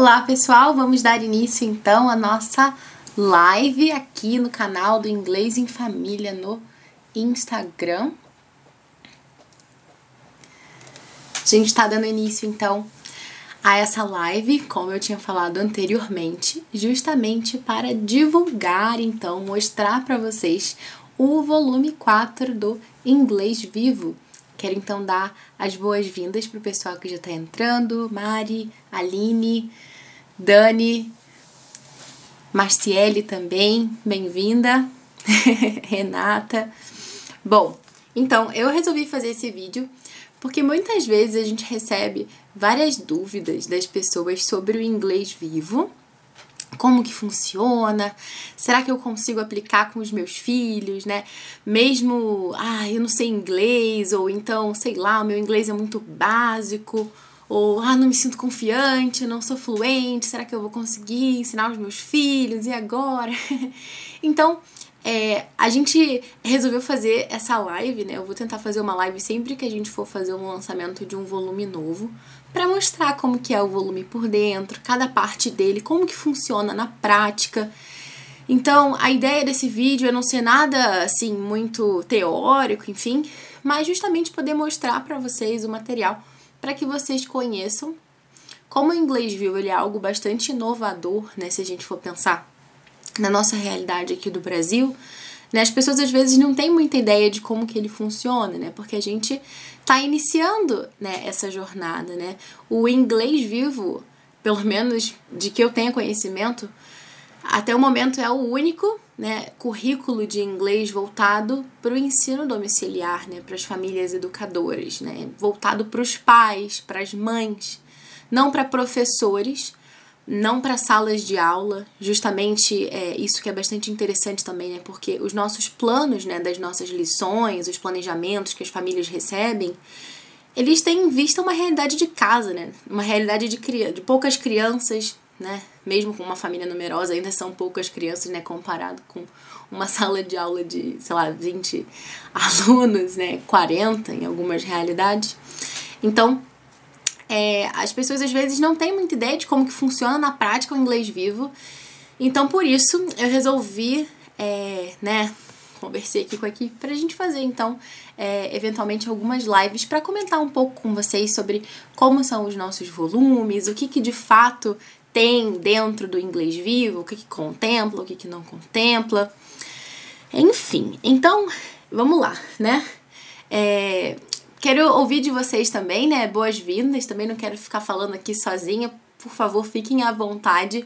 Olá pessoal, vamos dar início então à nossa live aqui no canal do Inglês em Família no Instagram. A gente está dando início então a essa live, como eu tinha falado anteriormente, justamente para divulgar, então, mostrar para vocês o volume 4 do Inglês Vivo. Quero então dar as boas-vindas para o pessoal que já está entrando: Mari, Aline, Dani, Marciele também, bem-vinda, Renata. Bom, então eu resolvi fazer esse vídeo porque muitas vezes a gente recebe várias dúvidas das pessoas sobre o inglês vivo. Como que funciona? Será que eu consigo aplicar com os meus filhos, né? Mesmo, ah, eu não sei inglês, ou então, sei lá, o meu inglês é muito básico, ou ah, não me sinto confiante, não sou fluente, será que eu vou conseguir ensinar os meus filhos? E agora? então, é, a gente resolveu fazer essa live, né? Eu vou tentar fazer uma live sempre que a gente for fazer um lançamento de um volume novo, para mostrar como que é o volume por dentro, cada parte dele, como que funciona na prática. Então, a ideia desse vídeo é não ser nada assim muito teórico, enfim, mas justamente poder mostrar para vocês o material para que vocês conheçam como o inglês vivo ele é algo bastante inovador, né, se a gente for pensar na nossa realidade aqui do Brasil, né, as pessoas às vezes não têm muita ideia de como que ele funciona, né? Porque a gente está iniciando né, essa jornada, né? O inglês vivo, pelo menos de que eu tenha conhecimento, até o momento é o único né, currículo de inglês voltado para o ensino domiciliar, né, para as famílias educadoras, né, voltado para os pais, para as mães, não para professores, não para salas de aula, justamente é, isso que é bastante interessante também, né? Porque os nossos planos, né, das nossas lições, os planejamentos que as famílias recebem, eles têm em vista uma realidade de casa, né? Uma realidade de, de poucas crianças, né? Mesmo com uma família numerosa, ainda são poucas crianças, né? Comparado com uma sala de aula de, sei lá, 20 alunos, né? 40 em algumas realidades. Então, é, as pessoas às vezes não têm muita ideia de como que funciona na prática o inglês vivo. Então, por isso, eu resolvi, é, né, conversei aqui com a equipe para a gente fazer, então, é, eventualmente algumas lives para comentar um pouco com vocês sobre como são os nossos volumes, o que, que de fato tem dentro do inglês vivo, o que, que contempla, o que, que não contempla. Enfim, então, vamos lá, né? É, Quero ouvir de vocês também, né? Boas-vindas. Também não quero ficar falando aqui sozinha. Por favor, fiquem à vontade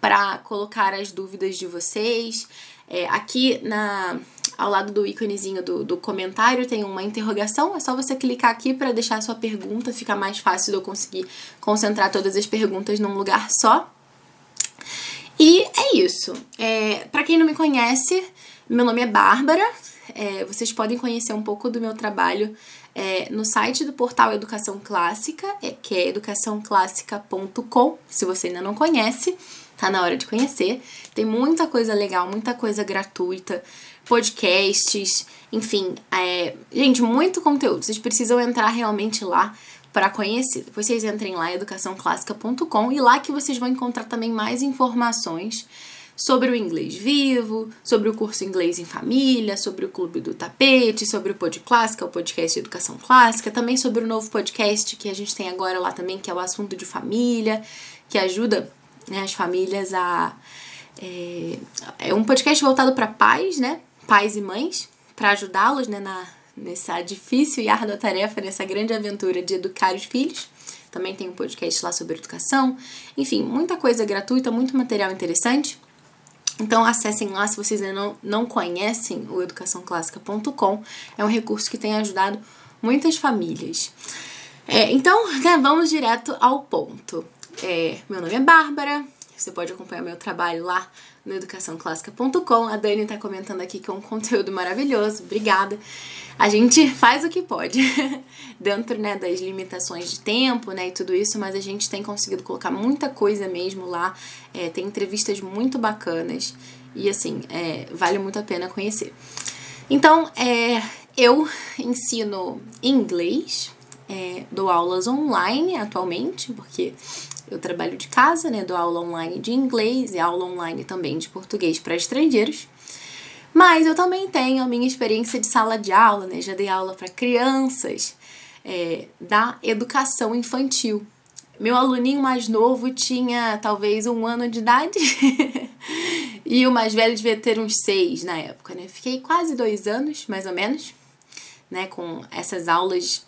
para colocar as dúvidas de vocês. É, aqui na, ao lado do íconezinho do, do comentário tem uma interrogação. É só você clicar aqui para deixar sua pergunta. Fica mais fácil de eu conseguir concentrar todas as perguntas num lugar só. E é isso. É, para quem não me conhece, meu nome é Bárbara. É, vocês podem conhecer um pouco do meu trabalho é, no site do portal Educação Clássica, é, que é educaçãoclássica.com. Se você ainda não conhece, tá na hora de conhecer. Tem muita coisa legal, muita coisa gratuita, podcasts, enfim, é, gente, muito conteúdo. Vocês precisam entrar realmente lá para conhecer. Depois vocês entrem lá, educaçãoclássica.com, e lá que vocês vão encontrar também mais informações sobre o inglês vivo, sobre o curso Inglês em Família, sobre o Clube do Tapete, sobre o Pod Clássica, o podcast de Educação Clássica, também sobre o novo podcast que a gente tem agora lá também, que é o Assunto de Família, que ajuda né, as famílias a. É, é um podcast voltado para pais, né? Pais e mães, para ajudá-los né, na, nessa difícil e árdua tarefa, nessa grande aventura de educar os filhos. Também tem um podcast lá sobre educação. Enfim, muita coisa gratuita, muito material interessante. Então acessem lá se vocês ainda não, não conhecem o educaçãoclássica.com. É um recurso que tem ajudado muitas famílias. É, então, né, vamos direto ao ponto. É, meu nome é Bárbara, você pode acompanhar meu trabalho lá no educaçãoclássica.com. A Dani está comentando aqui que é um conteúdo maravilhoso, obrigada. A gente faz o que pode, dentro né, das limitações de tempo né, e tudo isso, mas a gente tem conseguido colocar muita coisa mesmo lá. É, tem entrevistas muito bacanas e assim, é, vale muito a pena conhecer. Então, é, eu ensino inglês, é, dou aulas online atualmente, porque eu trabalho de casa, né? Dou aula online de inglês e aula online também de português para estrangeiros. Mas eu também tenho a minha experiência de sala de aula, né? Já dei aula para crianças é, da educação infantil. Meu aluninho mais novo tinha talvez um ano de idade e o mais velho devia ter uns seis na época, né? Fiquei quase dois anos, mais ou menos, né? Com essas aulas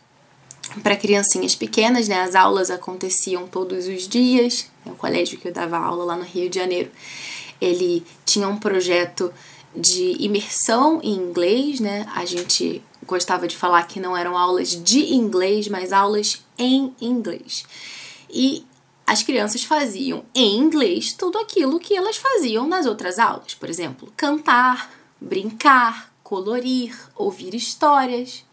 para criancinhas pequenas, né? As aulas aconteciam todos os dias. O colégio que eu dava aula lá no Rio de Janeiro, ele tinha um projeto de imersão em inglês, né? A gente gostava de falar que não eram aulas de inglês, mas aulas em inglês. E as crianças faziam em inglês tudo aquilo que elas faziam nas outras aulas, por exemplo, cantar, brincar, colorir, ouvir histórias.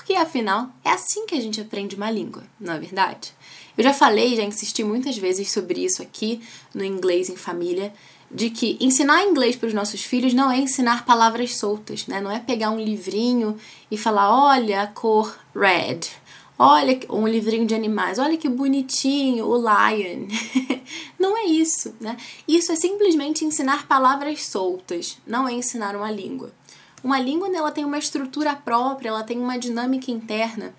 Porque afinal é assim que a gente aprende uma língua, não é verdade? Eu já falei, já insisti muitas vezes sobre isso aqui no Inglês em Família, de que ensinar inglês para os nossos filhos não é ensinar palavras soltas, né? Não é pegar um livrinho e falar, olha a cor red, olha um livrinho de animais, olha que bonitinho o lion. não é isso, né? Isso é simplesmente ensinar palavras soltas, não é ensinar uma língua. Uma língua né, ela tem uma estrutura própria, ela tem uma dinâmica interna.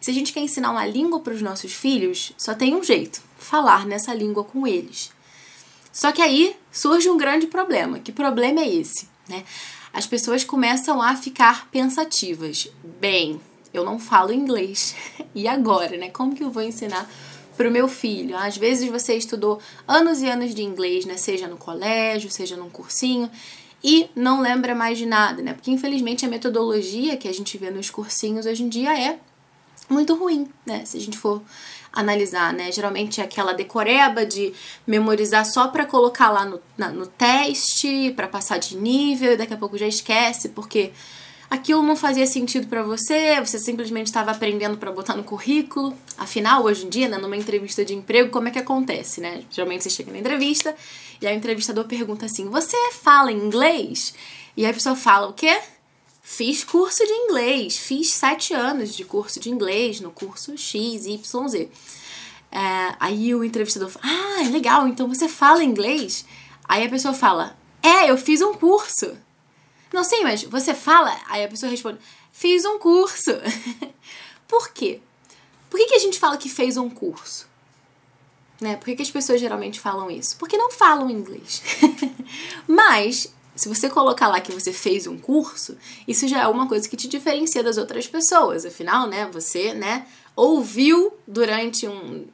Se a gente quer ensinar uma língua para os nossos filhos, só tem um jeito: falar nessa língua com eles. Só que aí surge um grande problema. Que problema é esse? Né? As pessoas começam a ficar pensativas. Bem, eu não falo inglês. E agora, né? Como que eu vou ensinar para o meu filho? Às vezes você estudou anos e anos de inglês, né? Seja no colégio, seja num cursinho, e não lembra mais de nada, né? Porque infelizmente a metodologia que a gente vê nos cursinhos hoje em dia é muito ruim, né? Se a gente for analisar, né? Geralmente é aquela decoreba de memorizar só para colocar lá no, na, no teste, para passar de nível, e daqui a pouco já esquece, porque aquilo não fazia sentido para você, você simplesmente estava aprendendo para botar no currículo. Afinal, hoje em dia, né, numa entrevista de emprego, como é que acontece, né? Geralmente você chega na entrevista e o entrevistador pergunta assim: "Você fala inglês?" E a pessoa fala o quê? Fiz curso de inglês, fiz sete anos de curso de inglês no curso X, Y, Z. É, aí o entrevistador fala, ah, legal, então você fala inglês? Aí a pessoa fala, é, eu fiz um curso. Não sei, mas você fala? Aí a pessoa responde, fiz um curso. Por quê? Por que, que a gente fala que fez um curso? Né? Por que, que as pessoas geralmente falam isso? Porque não falam inglês. mas se você colocar lá que você fez um curso, isso já é uma coisa que te diferencia das outras pessoas. Afinal, né, você, né, ouviu durante um,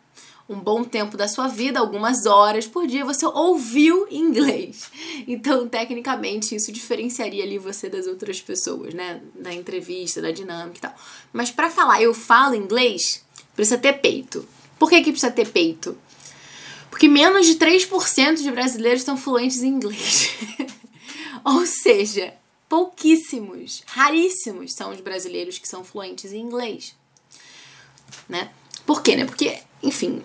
um bom tempo da sua vida, algumas horas por dia, você ouviu inglês. Então, tecnicamente, isso diferenciaria ali você das outras pessoas, né, da entrevista, da dinâmica e tal. Mas para falar eu falo inglês, precisa ter peito. Por que que precisa ter peito? Porque menos de 3% de brasileiros estão fluentes em inglês. Ou seja, pouquíssimos, raríssimos são os brasileiros que são fluentes em inglês. Né? Por quê? Né? Porque, enfim,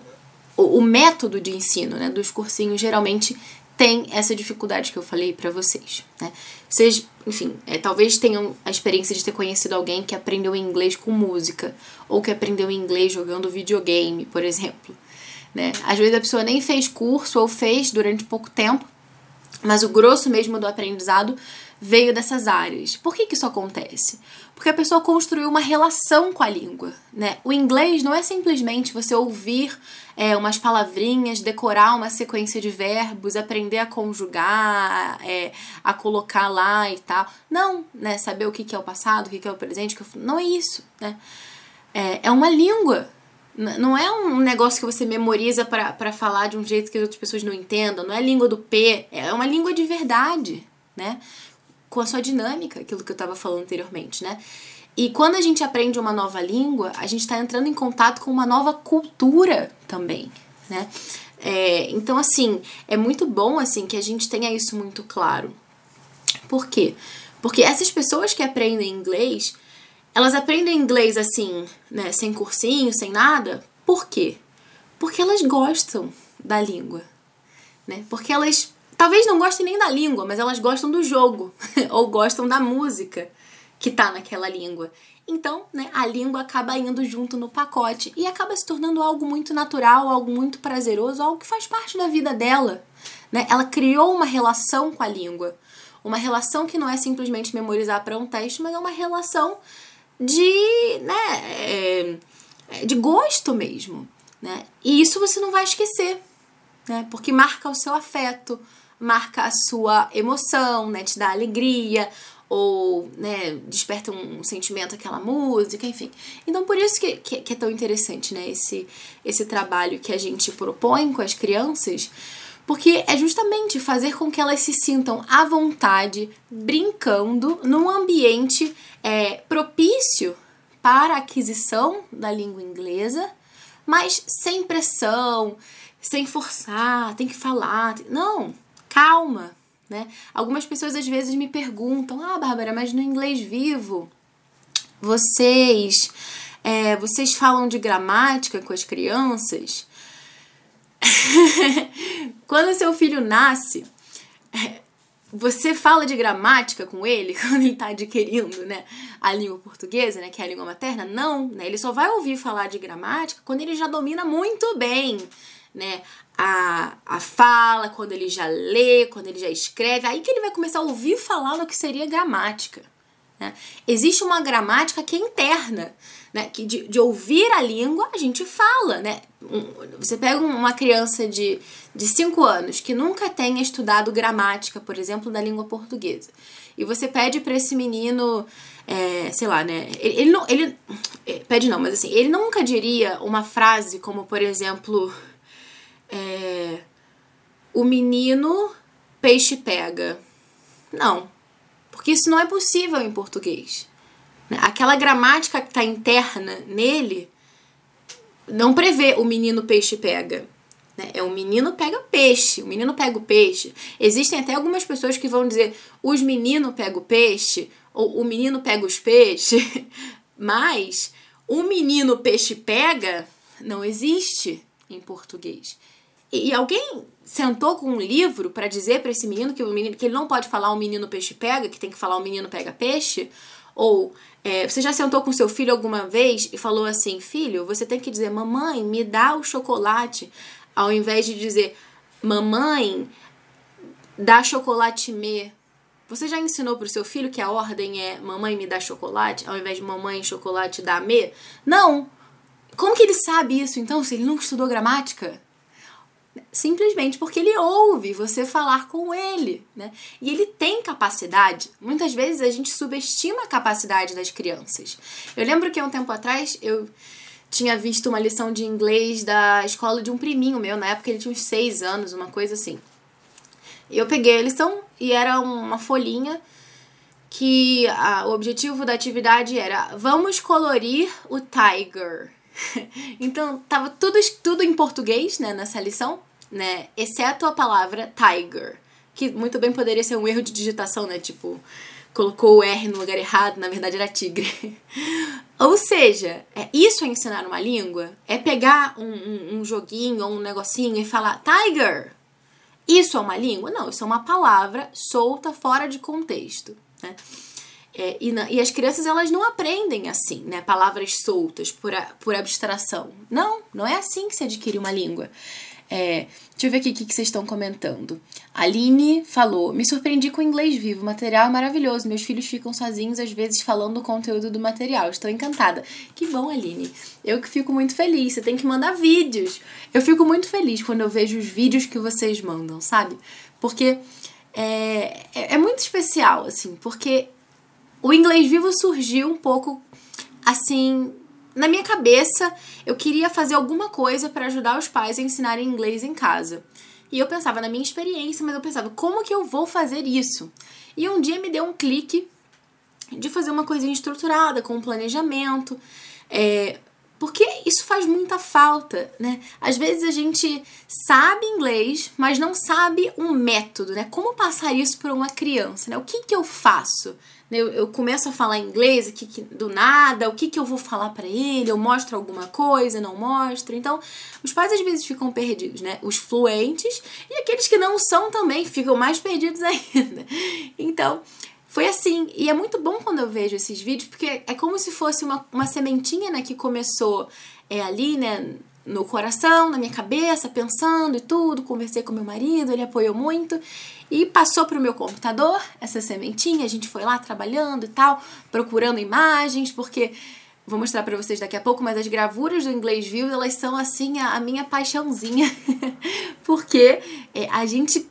o, o método de ensino né, dos cursinhos geralmente tem essa dificuldade que eu falei para vocês, né? Vocês, enfim, é, talvez tenham a experiência de ter conhecido alguém que aprendeu inglês com música ou que aprendeu inglês jogando videogame, por exemplo, né? Às vezes a pessoa nem fez curso ou fez durante pouco tempo mas o grosso mesmo do aprendizado veio dessas áreas. Por que, que isso acontece? Porque a pessoa construiu uma relação com a língua. Né? O inglês não é simplesmente você ouvir é, umas palavrinhas, decorar uma sequência de verbos, aprender a conjugar, é, a colocar lá e tal. Não, né? Saber o que, que é o passado, o que, que é o presente. Não é isso. Né? É, é uma língua. Não é um negócio que você memoriza para falar de um jeito que as outras pessoas não entendam. Não é língua do P. É uma língua de verdade, né? Com a sua dinâmica, aquilo que eu estava falando anteriormente, né? E quando a gente aprende uma nova língua, a gente está entrando em contato com uma nova cultura também, né? É, então, assim, é muito bom assim que a gente tenha isso muito claro. Por quê? Porque essas pessoas que aprendem inglês, elas aprendem inglês assim, né, sem cursinho, sem nada. Por quê? Porque elas gostam da língua, né? Porque elas talvez não gostem nem da língua, mas elas gostam do jogo ou gostam da música que tá naquela língua. Então, né, a língua acaba indo junto no pacote e acaba se tornando algo muito natural, algo muito prazeroso, algo que faz parte da vida dela. Né? Ela criou uma relação com a língua. Uma relação que não é simplesmente memorizar para um teste, mas é uma relação de, né, é, de gosto mesmo. Né? E isso você não vai esquecer, né? porque marca o seu afeto, marca a sua emoção, né? te dá alegria, ou né, desperta um sentimento aquela música, enfim. Então por isso que, que, que, é tão interessante né, esse, esse trabalho que a gente propõe com as crianças, porque é justamente fazer com que elas se sintam à vontade, brincando, num ambiente é, propício para a aquisição da língua inglesa, mas sem pressão, sem forçar, tem que falar. Não, calma, né? Algumas pessoas às vezes me perguntam: Ah, Bárbara, mas no inglês vivo, vocês, é, vocês falam de gramática com as crianças? Quando seu filho nasce, você fala de gramática com ele quando ele está adquirindo né, a língua portuguesa, né, que é a língua materna? Não, né, ele só vai ouvir falar de gramática quando ele já domina muito bem né, a, a fala, quando ele já lê, quando ele já escreve, aí que ele vai começar a ouvir falar no que seria gramática. Né? Existe uma gramática que é interna, né? que de, de ouvir a língua a gente fala. Né? Você pega uma criança de 5 anos que nunca tenha estudado gramática, por exemplo, da língua portuguesa, e você pede para esse menino, é, sei lá, né? Ele, ele não. Ele, é, pede não, mas assim, ele nunca diria uma frase como, por exemplo é, o menino peixe pega. Não, porque isso não é possível em português. Aquela gramática que está interna nele não prevê o menino peixe pega. Né? É o menino pega peixe, o menino pega o peixe. Existem até algumas pessoas que vão dizer os meninos pegam o peixe, ou o menino pega os peixes, mas o menino peixe pega não existe em português. E, alguém sentou com um livro para dizer para esse menino que o menino que ele não pode falar o menino peixe pega, que tem que falar o menino pega peixe? Ou é, você já sentou com seu filho alguma vez e falou assim, filho, você tem que dizer, mamãe, me dá o chocolate, ao invés de dizer, mamãe, dá chocolate me. Você já ensinou para o seu filho que a ordem é mamãe me dá chocolate, ao invés de mamãe chocolate dá me? Não. Como que ele sabe isso então, se ele nunca estudou gramática? Simplesmente porque ele ouve você falar com ele, né? E ele tem capacidade. Muitas vezes a gente subestima a capacidade das crianças. Eu lembro que há um tempo atrás eu tinha visto uma lição de inglês da escola de um priminho meu, na época ele tinha uns seis anos, uma coisa assim. Eu peguei a lição e era uma folhinha que a, o objetivo da atividade era vamos colorir o tiger. então tava tudo, tudo em português né, nessa lição né? Exceto a palavra tiger, que muito bem poderia ser um erro de digitação, né? Tipo, colocou o R no lugar errado, na verdade era tigre. ou seja, é isso é ensinar uma língua? É pegar um, um, um joguinho ou um negocinho e falar tiger. Isso é uma língua? Não, isso é uma palavra solta fora de contexto. Né? É, e, na, e, as crianças elas não aprendem assim, né? Palavras soltas por, a, por abstração. Não, não é assim que se adquire uma língua. É, deixa eu ver aqui o que, vocês estão comentando. Aline falou: Me surpreendi com o inglês vivo, o material é maravilhoso. Meus filhos ficam sozinhos, às vezes, falando o conteúdo do material. Estou encantada. Que bom, Aline. Eu que fico muito feliz. Você tem que mandar vídeos. Eu fico muito feliz quando eu vejo os vídeos que vocês mandam, sabe? Porque é, é, é muito especial, assim, porque o inglês vivo surgiu um pouco assim na minha cabeça, eu queria fazer alguma coisa para ajudar os pais a ensinarem inglês em casa. E eu pensava na minha experiência, mas eu pensava, como que eu vou fazer isso? E um dia me deu um clique de fazer uma coisinha estruturada, com um planejamento. É, porque isso faz muita falta, né? Às vezes a gente sabe inglês, mas não sabe um método, né? Como passar isso para uma criança, né? O que, que eu faço? Eu, eu começo a falar inglês aqui do nada, o que, que eu vou falar para ele? Eu mostro alguma coisa, não mostro? Então, os pais às vezes ficam perdidos, né? Os fluentes e aqueles que não são também ficam mais perdidos ainda. Então, foi assim. E é muito bom quando eu vejo esses vídeos, porque é como se fosse uma, uma sementinha, né, que começou é, ali, né, no coração, na minha cabeça, pensando e tudo. Conversei com meu marido, ele apoiou muito. E passou para o meu computador essa sementinha. A gente foi lá trabalhando e tal, procurando imagens, porque vou mostrar para vocês daqui a pouco, mas as gravuras do inglês vivo, elas são assim a, a minha paixãozinha, porque é, a gente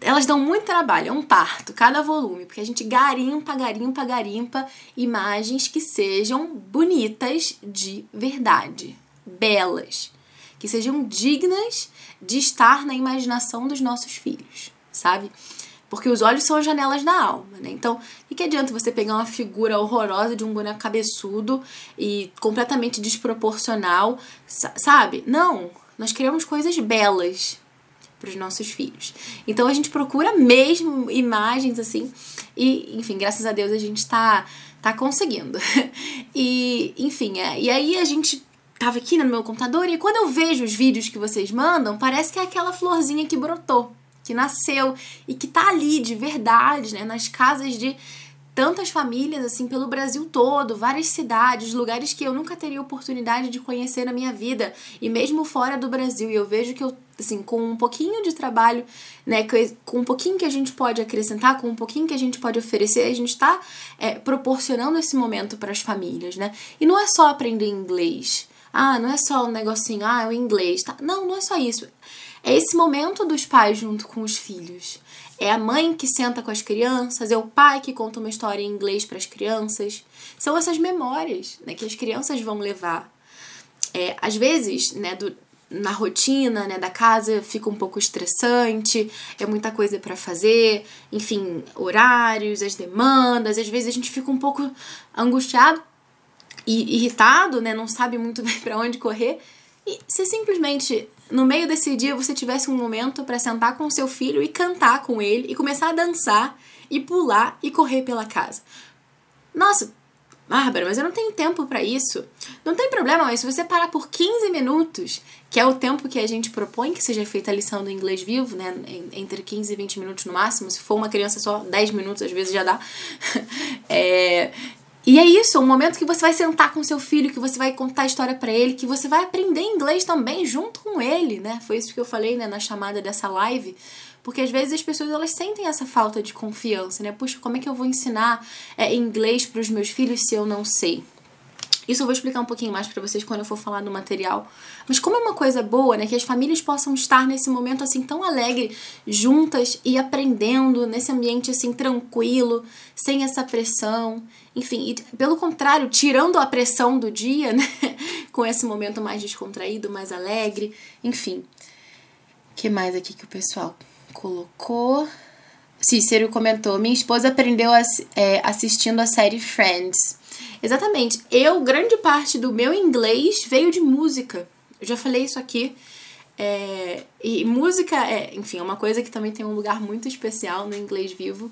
elas dão muito trabalho, é um parto, cada volume, porque a gente garimpa, garimpa, garimpa imagens que sejam bonitas de verdade, belas, que sejam dignas de estar na imaginação dos nossos filhos, sabe? Porque os olhos são as janelas da alma, né? Então, o que adianta você pegar uma figura horrorosa de um boneco cabeçudo e completamente desproporcional, sabe? Não, nós criamos coisas belas para os nossos filhos. Então a gente procura mesmo imagens assim e, enfim, graças a Deus a gente está tá conseguindo. e, enfim, é, e aí a gente tava aqui no meu computador e quando eu vejo os vídeos que vocês mandam, parece que é aquela florzinha que brotou que nasceu e que tá ali de verdade, né, nas casas de tantas famílias assim pelo Brasil todo, várias cidades, lugares que eu nunca teria oportunidade de conhecer na minha vida e mesmo fora do Brasil. E eu vejo que eu assim, com um pouquinho de trabalho, né, com um pouquinho que a gente pode acrescentar, com um pouquinho que a gente pode oferecer, a gente está é, proporcionando esse momento para as famílias, né? E não é só aprender inglês. Ah, não é só um negocinho, ah, é o inglês, tá? Não, não é só isso. É esse momento dos pais junto com os filhos. É a mãe que senta com as crianças, é o pai que conta uma história em inglês para as crianças. São essas memórias né, que as crianças vão levar. É, às vezes, né, do, na rotina né, da casa fica um pouco estressante, é muita coisa para fazer, enfim, horários, as demandas, às vezes a gente fica um pouco angustiado irritado, né, não sabe muito bem para onde correr. E se simplesmente no meio desse dia você tivesse um momento para sentar com seu filho e cantar com ele e começar a dançar e pular e correr pela casa. Nossa, Bárbara, mas eu não tenho tempo para isso. Não tem problema, mas se você parar por 15 minutos, que é o tempo que a gente propõe que seja feita a lição do inglês vivo, né, entre 15 e 20 minutos no máximo, se for uma criança só 10 minutos às vezes já dá. é, e é isso, um momento que você vai sentar com seu filho, que você vai contar a história para ele, que você vai aprender inglês também junto com ele, né? Foi isso que eu falei, né, na chamada dessa live. Porque às vezes as pessoas elas sentem essa falta de confiança, né? Puxa, como é que eu vou ensinar é, inglês para os meus filhos se eu não sei? Isso eu vou explicar um pouquinho mais para vocês quando eu for falar do material. Mas como é uma coisa boa, né, que as famílias possam estar nesse momento assim tão alegre, juntas e aprendendo nesse ambiente assim tranquilo, sem essa pressão. Enfim, e, pelo contrário, tirando a pressão do dia, né, com esse momento mais descontraído, mais alegre, enfim. O que mais aqui que o pessoal colocou? Cícero comentou: Minha esposa aprendeu é, assistindo a série Friends. Exatamente. Eu, grande parte do meu inglês veio de música. Eu já falei isso aqui. É, e música é, enfim, é uma coisa que também tem um lugar muito especial no inglês vivo.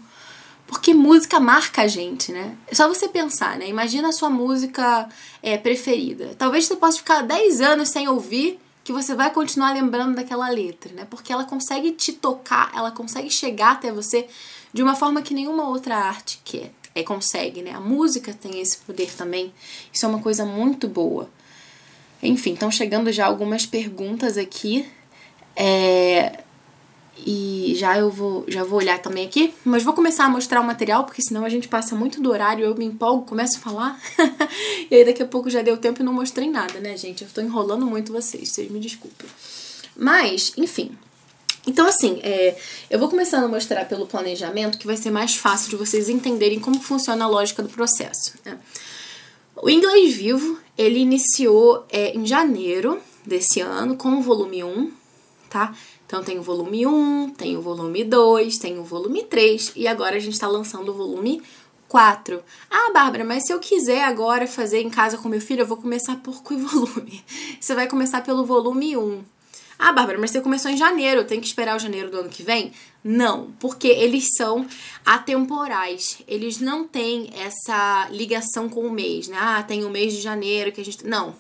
Porque música marca a gente, né? É só você pensar, né? Imagina a sua música é, preferida. Talvez você possa ficar 10 anos sem ouvir, que você vai continuar lembrando daquela letra, né? Porque ela consegue te tocar, ela consegue chegar até você de uma forma que nenhuma outra arte quer é, consegue, né? A música tem esse poder também. Isso é uma coisa muito boa. Enfim, estão chegando já algumas perguntas aqui. É, e já eu vou, já vou olhar também aqui, mas vou começar a mostrar o material, porque senão a gente passa muito do horário, eu me empolgo, começo a falar, e aí daqui a pouco já deu tempo e não mostrei nada, né, gente? Eu tô enrolando muito vocês, vocês me desculpem. Mas, enfim, então, assim, é, eu vou começando a mostrar pelo planejamento que vai ser mais fácil de vocês entenderem como funciona a lógica do processo. Né? O Inglês Vivo, ele iniciou é, em janeiro desse ano com o volume 1, tá? Então tem o volume 1, tem o volume 2, tem o volume 3 e agora a gente está lançando o volume 4. Ah, Bárbara, mas se eu quiser agora fazer em casa com meu filho, eu vou começar por que volume? Você vai começar pelo volume 1. Ah, Bárbara, mas você começou em janeiro, tem que esperar o janeiro do ano que vem? Não, porque eles são atemporais. Eles não têm essa ligação com o mês, né? Ah, tem o mês de janeiro que a gente. Não.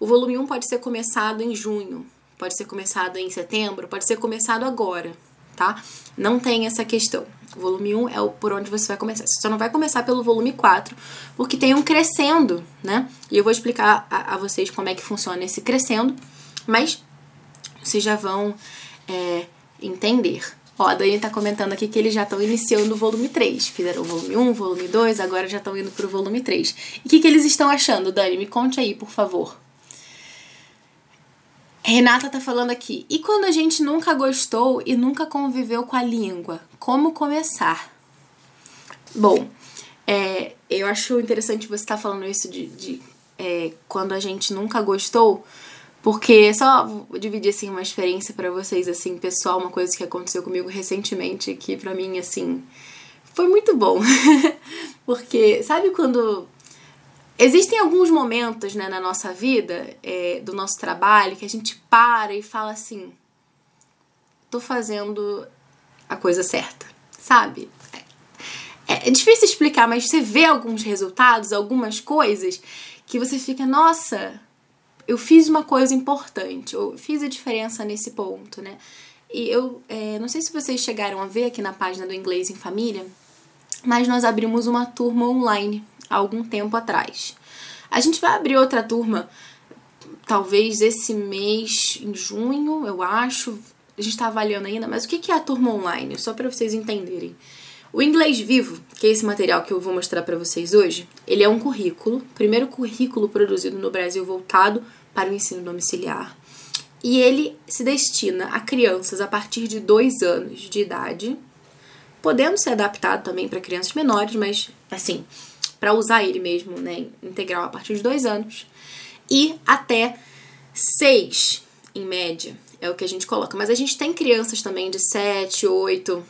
O volume 1 pode ser começado em junho, pode ser começado em setembro, pode ser começado agora, tá? Não tem essa questão. O volume 1 é o por onde você vai começar. Você só não vai começar pelo volume 4, porque tem um crescendo, né? E eu vou explicar a, a vocês como é que funciona esse crescendo, mas vocês já vão é, entender. Ó, a Dani tá comentando aqui que eles já estão iniciando o volume 3. Fizeram o volume 1, volume 2, agora já estão indo pro volume 3. E o que, que eles estão achando, Dani? Me conte aí, por favor. Renata tá falando aqui. E quando a gente nunca gostou e nunca conviveu com a língua, como começar? Bom, é, eu acho interessante você estar tá falando isso de, de é, quando a gente nunca gostou, porque só dividir assim uma experiência para vocês assim pessoal, uma coisa que aconteceu comigo recentemente que para mim assim foi muito bom. porque sabe quando Existem alguns momentos né, na nossa vida, é, do nosso trabalho, que a gente para e fala assim: tô fazendo a coisa certa, sabe? É, é difícil explicar, mas você vê alguns resultados, algumas coisas que você fica, nossa, eu fiz uma coisa importante, ou fiz a diferença nesse ponto, né? E eu é, não sei se vocês chegaram a ver aqui na página do Inglês em Família, mas nós abrimos uma turma online há algum tempo atrás. A gente vai abrir outra turma, talvez esse mês, em junho, eu acho. A gente está avaliando ainda, mas o que é a turma online? Só para vocês entenderem. O Inglês Vivo, que é esse material que eu vou mostrar para vocês hoje, ele é um currículo, primeiro currículo produzido no Brasil voltado para o ensino domiciliar. E ele se destina a crianças a partir de dois anos de idade, podendo ser adaptado também para crianças menores, mas assim, para usar ele mesmo, né, integral a partir de dois anos, e até seis, em média, é o que a gente coloca. Mas a gente tem crianças também de sete, oito,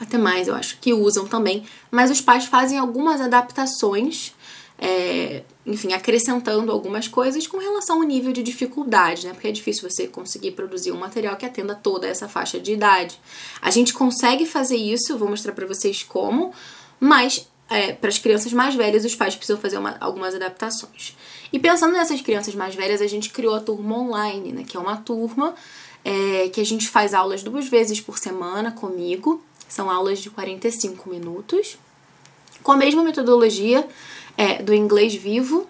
até mais, eu acho, que usam também, mas os pais fazem algumas adaptações, é, enfim, acrescentando algumas coisas com relação ao nível de dificuldade, né? Porque é difícil você conseguir produzir um material que atenda toda essa faixa de idade. A gente consegue fazer isso, vou mostrar para vocês como, mas é, para as crianças mais velhas, os pais precisam fazer uma, algumas adaptações. E pensando nessas crianças mais velhas, a gente criou a turma online, né? Que é uma turma é, que a gente faz aulas duas vezes por semana comigo. São aulas de 45 minutos, com a mesma metodologia é, do inglês vivo.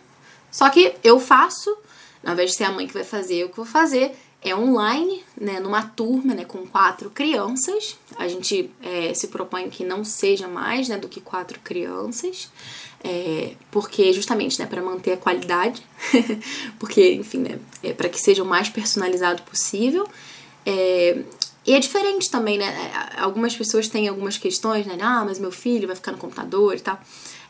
Só que eu faço, ao invés de ser a mãe que vai fazer, eu que vou fazer, é online, né, numa turma, né, com quatro crianças. A gente é, se propõe que não seja mais, né, do que quatro crianças, é, porque justamente, né, para manter a qualidade, porque, enfim, né, é para que seja o mais personalizado possível. É, e é diferente também, né? Algumas pessoas têm algumas questões, né? Ah, mas meu filho vai ficar no computador e tal.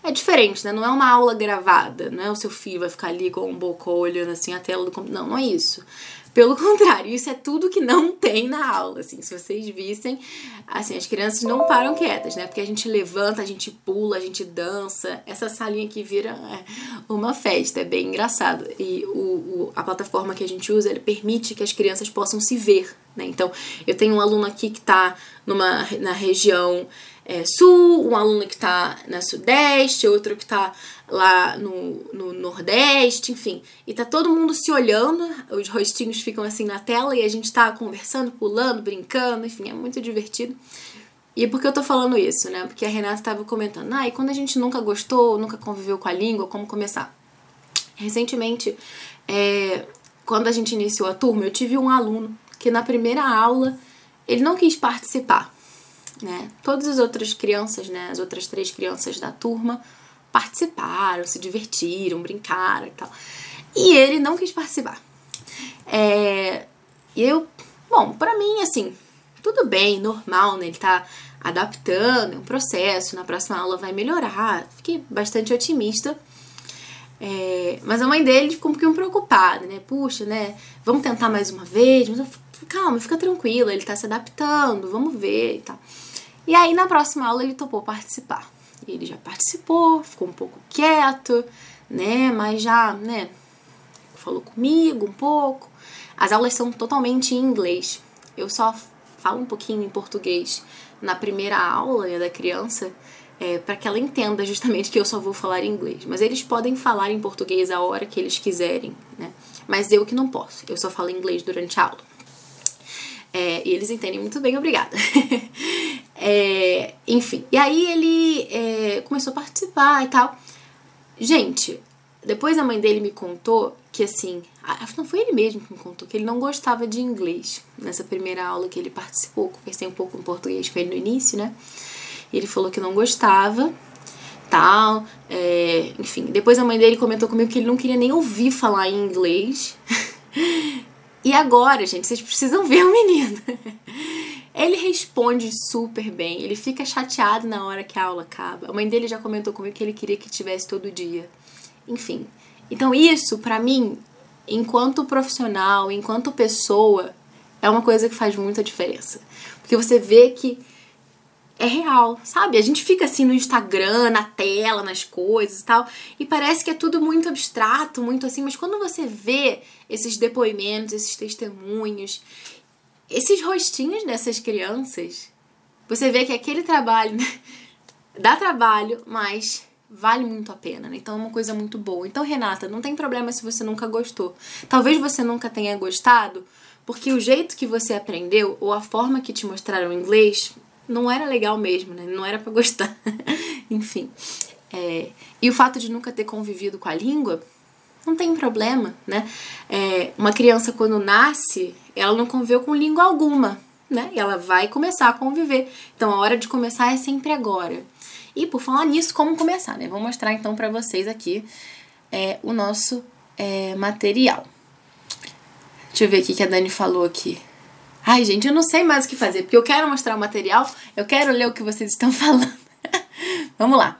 É diferente, né? Não é uma aula gravada, não é o seu filho vai ficar ali com um boca olhando assim a tela do computador. Não, não é isso. Pelo contrário, isso é tudo que não tem na aula, assim. Se vocês vissem, assim, as crianças não param quietas, né? Porque a gente levanta, a gente pula, a gente dança. Essa salinha aqui vira é, uma festa, é bem engraçado. E o, o, a plataforma que a gente usa, ele permite que as crianças possam se ver, né? Então, eu tenho um aluno aqui que tá numa, na região é, sul, um aluno que está na sudeste, outro que está lá no, no nordeste, enfim. E tá todo mundo se olhando, os rostinhos ficam assim na tela e a gente tá conversando, pulando, brincando, enfim, é muito divertido. E por que eu tô falando isso, né? Porque a Renata estava comentando, ah, e quando a gente nunca gostou, nunca conviveu com a língua, como começar? Recentemente, é, quando a gente iniciou a turma, eu tive um aluno que na primeira aula ele não quis participar né? Todas as outras crianças, né, as outras três crianças da turma participaram, se divertiram, brincaram e tal. E ele não quis participar. É, eu, bom, para mim, assim, tudo bem, normal, né? Ele tá adaptando, é um processo, na próxima aula vai melhorar. Fiquei bastante otimista. É, mas a mãe dele ficou um pouquinho preocupada, né? Puxa, né? Vamos tentar mais uma vez. Mas eu, calma, fica tranquila, ele tá se adaptando, vamos ver e tal. E aí na próxima aula ele topou participar. Ele já participou, ficou um pouco quieto, né? Mas já, né? Falou comigo um pouco. As aulas são totalmente em inglês. Eu só falo um pouquinho em português na primeira aula né, da criança, é, para que ela entenda justamente que eu só vou falar inglês. Mas eles podem falar em português a hora que eles quiserem, né? Mas eu que não posso. Eu só falo inglês durante a aula. É, e eles entendem muito bem, obrigada. é, enfim, e aí ele é, começou a participar e tal. Gente, depois a mãe dele me contou que assim, não foi ele mesmo que me contou que ele não gostava de inglês nessa primeira aula que ele participou. Conversei um pouco em português com ele no início, né? Ele falou que não gostava, tal, é, enfim. Depois a mãe dele comentou comigo que ele não queria nem ouvir falar em inglês. e agora, gente, vocês precisam ver o menino. Ele responde super bem, ele fica chateado na hora que a aula acaba. A mãe dele já comentou comigo que ele queria que tivesse todo dia. Enfim. Então, isso, para mim, enquanto profissional, enquanto pessoa, é uma coisa que faz muita diferença. Porque você vê que é real, sabe? A gente fica assim no Instagram, na tela, nas coisas e tal, e parece que é tudo muito abstrato, muito assim, mas quando você vê esses depoimentos, esses testemunhos, esses rostinhos dessas crianças, você vê que aquele trabalho né, dá trabalho, mas vale muito a pena, né? Então é uma coisa muito boa. Então, Renata, não tem problema se você nunca gostou. Talvez você nunca tenha gostado, porque o jeito que você aprendeu ou a forma que te mostraram o inglês não era legal mesmo, né? Não era para gostar. Enfim. É, e o fato de nunca ter convivido com a língua, não tem problema, né? É, uma criança, quando nasce, ela não conviveu com língua alguma, né? E ela vai começar a conviver. Então, a hora de começar é sempre agora. E por falar nisso, como começar, né? Vou mostrar então para vocês aqui é, o nosso é, material. Deixa eu ver o que a Dani falou aqui. Ai, gente, eu não sei mais o que fazer, porque eu quero mostrar o material, eu quero ler o que vocês estão falando. Vamos lá.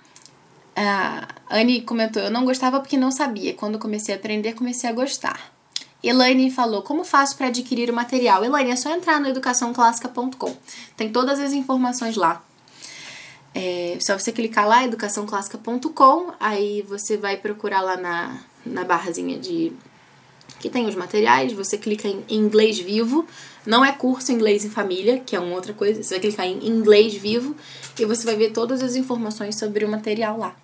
A Anne comentou: Eu não gostava porque não sabia. Quando comecei a aprender, comecei a gostar. Elaine falou: Como faço para adquirir o material? Elaine, é só entrar no educaçãoclássica.com. Tem todas as informações lá. É só você clicar lá, educaçãoclássica.com, aí você vai procurar lá na, na barrazinha de que tem os materiais, você clica em inglês vivo, não é curso inglês em família, que é uma outra coisa, você vai clicar em inglês vivo e você vai ver todas as informações sobre o material lá.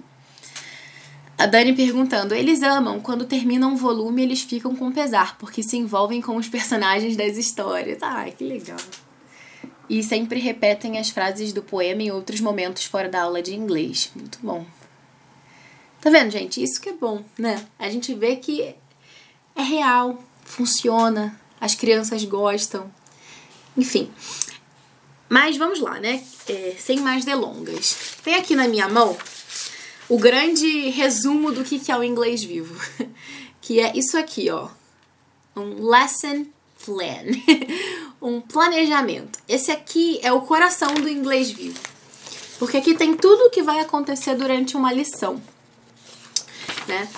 A Dani perguntando: eles amam, quando terminam um volume, eles ficam com pesar, porque se envolvem com os personagens das histórias. Ai, que legal. E sempre repetem as frases do poema em outros momentos fora da aula de inglês. Muito bom. Tá vendo, gente? Isso que é bom, né? A gente vê que é real, funciona, as crianças gostam, enfim. Mas vamos lá, né? É, sem mais delongas. Tem aqui na minha mão o grande resumo do que é o inglês vivo, que é isso aqui, ó. Um lesson plan, um planejamento. Esse aqui é o coração do inglês vivo, porque aqui tem tudo o que vai acontecer durante uma lição, né?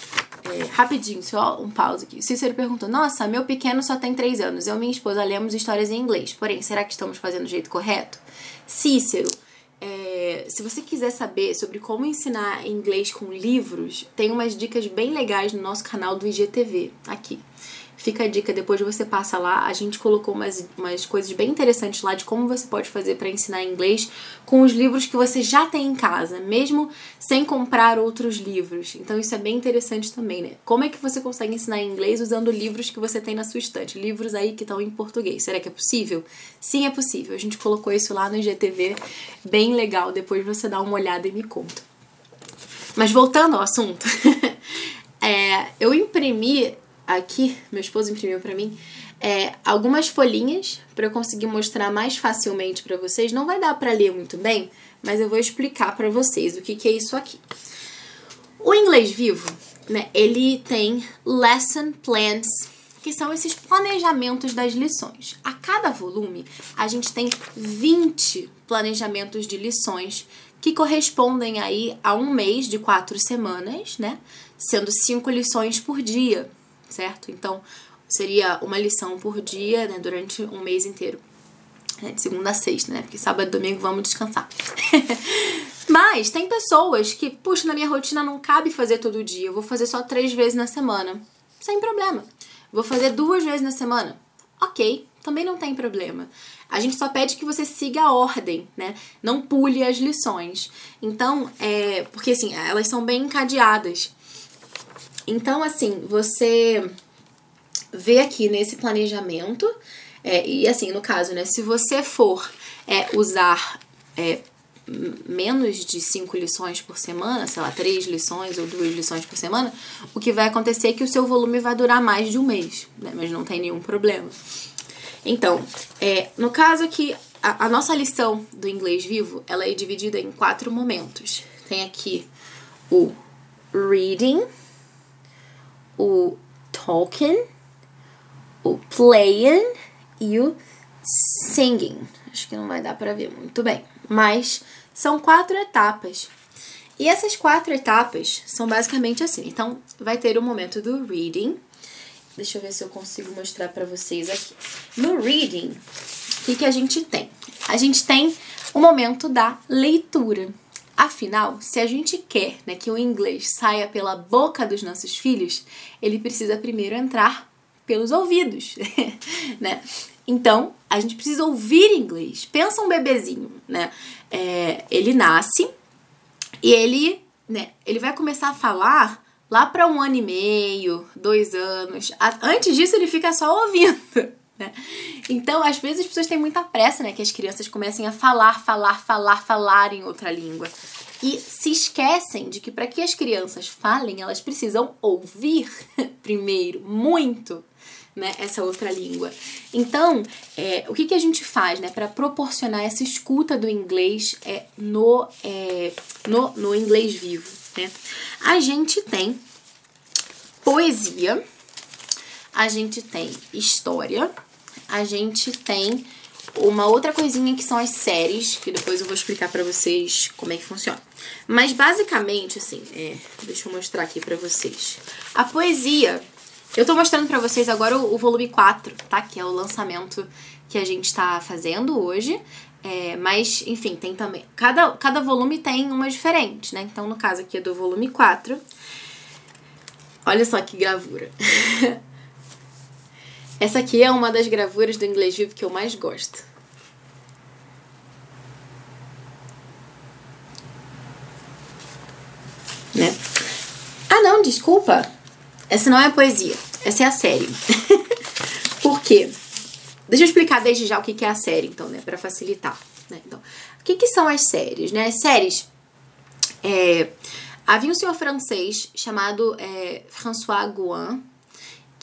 É, rapidinho, só um pause aqui. Cícero perguntou: Nossa, meu pequeno só tem 3 anos. Eu e minha esposa lemos histórias em inglês. Porém, será que estamos fazendo do jeito correto? Cícero, é, se você quiser saber sobre como ensinar inglês com livros, tem umas dicas bem legais no nosso canal do IGTV aqui. Fica a dica, depois você passa lá. A gente colocou umas, umas coisas bem interessantes lá de como você pode fazer para ensinar inglês com os livros que você já tem em casa, mesmo sem comprar outros livros. Então isso é bem interessante também, né? Como é que você consegue ensinar inglês usando livros que você tem na sua estante? Livros aí que estão em português. Será que é possível? Sim, é possível. A gente colocou isso lá no IGTV, bem legal. Depois você dá uma olhada e me conta. Mas voltando ao assunto, é, eu imprimi aqui, meu esposo imprimiu para mim, é, algumas folhinhas para eu conseguir mostrar mais facilmente para vocês. Não vai dar para ler muito bem, mas eu vou explicar para vocês o que, que é isso aqui. O inglês vivo, né, ele tem lesson plans, que são esses planejamentos das lições. A cada volume, a gente tem 20 planejamentos de lições que correspondem aí a um mês de quatro semanas, né? Sendo cinco lições por dia certo? Então, seria uma lição por dia, né, durante um mês inteiro. Né, de segunda a sexta, né? Porque sábado e domingo vamos descansar. Mas tem pessoas que, puxa, na minha rotina não cabe fazer todo dia. Eu vou fazer só três vezes na semana. Sem problema. Vou fazer duas vezes na semana. Ok, também não tem problema. A gente só pede que você siga a ordem, né? Não pule as lições. Então, é. Porque assim, elas são bem encadeadas. Então, assim, você vê aqui nesse planejamento É, e assim, no caso, né, se você for é, usar é, menos de cinco lições por semana, sei lá, três lições ou duas lições por semana, o que vai acontecer é que o seu volume vai durar mais de um mês, né? Mas não tem nenhum problema. Então, é, no caso aqui, a, a nossa lição do inglês vivo, ela é dividida em quatro momentos. Tem aqui o reading, o talking, o playing e o singing. Acho que não vai dar para ver muito bem, mas são quatro etapas. E essas quatro etapas são basicamente assim. Então, vai ter o momento do reading. Deixa eu ver se eu consigo mostrar para vocês aqui. No reading, o que, que a gente tem? A gente tem o momento da leitura. Afinal, se a gente quer né, que o inglês saia pela boca dos nossos filhos, ele precisa primeiro entrar pelos ouvidos, né? Então, a gente precisa ouvir inglês. Pensa um bebezinho, né? É, ele nasce e ele, né, ele vai começar a falar lá para um ano e meio, dois anos. Antes disso, ele fica só ouvindo. Né? Então, às vezes as pessoas têm muita pressa, né? Que as crianças comecem a falar, falar, falar, falar em outra língua. E se esquecem de que para que as crianças falem, elas precisam ouvir primeiro, muito né, essa outra língua. Então, é, o que, que a gente faz né, para proporcionar essa escuta do inglês é, no, é, no, no inglês vivo? Né? A gente tem poesia, a gente tem história, a gente tem uma outra coisinha que são as séries, que depois eu vou explicar para vocês como é que funciona. Mas basicamente, assim, é, deixa eu mostrar aqui para vocês. A poesia eu tô mostrando para vocês agora o, o, volume 4, tá? Que é o lançamento que a gente tá fazendo hoje. É, mas, enfim, tem também. Cada, cada volume tem uma diferente, né? Então, no caso aqui é do volume 4. Olha só que gravura. Essa aqui é uma das gravuras do inglês vivo que eu mais gosto. Né? Ah, não, desculpa. Essa não é poesia, essa é a série. Por quê? Deixa eu explicar desde já o que é a série, então, né? Pra facilitar. Né? Então, o que, que são as séries, né? As séries. É, havia um senhor francês chamado é, François Gouin,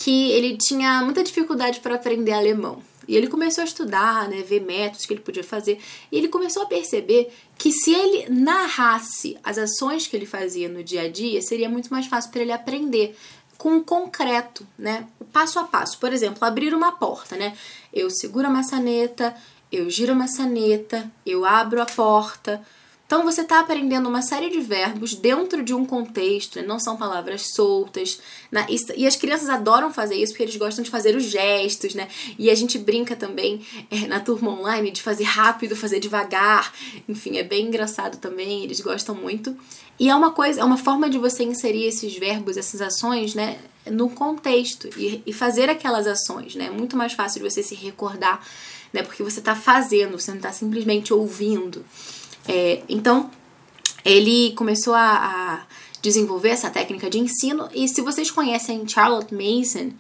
que ele tinha muita dificuldade para aprender alemão. E ele começou a estudar, né, ver métodos que ele podia fazer, e ele começou a perceber que se ele narrasse as ações que ele fazia no dia a dia, seria muito mais fácil para ele aprender, com o concreto, né? O passo a passo. Por exemplo, abrir uma porta, né? Eu seguro a maçaneta, eu giro a maçaneta, eu abro a porta. Então você está aprendendo uma série de verbos dentro de um contexto, né? não são palavras soltas. Né? E as crianças adoram fazer isso porque eles gostam de fazer os gestos, né? E a gente brinca também é, na turma online de fazer rápido, fazer devagar. Enfim, é bem engraçado também, eles gostam muito. E é uma coisa, é uma forma de você inserir esses verbos, essas ações, né, no contexto e, e fazer aquelas ações, né? É muito mais fácil de você se recordar, né? Porque você está fazendo, você não está simplesmente ouvindo. É, então, ele começou a, a desenvolver essa técnica de ensino e se vocês conhecem Charlotte Mason,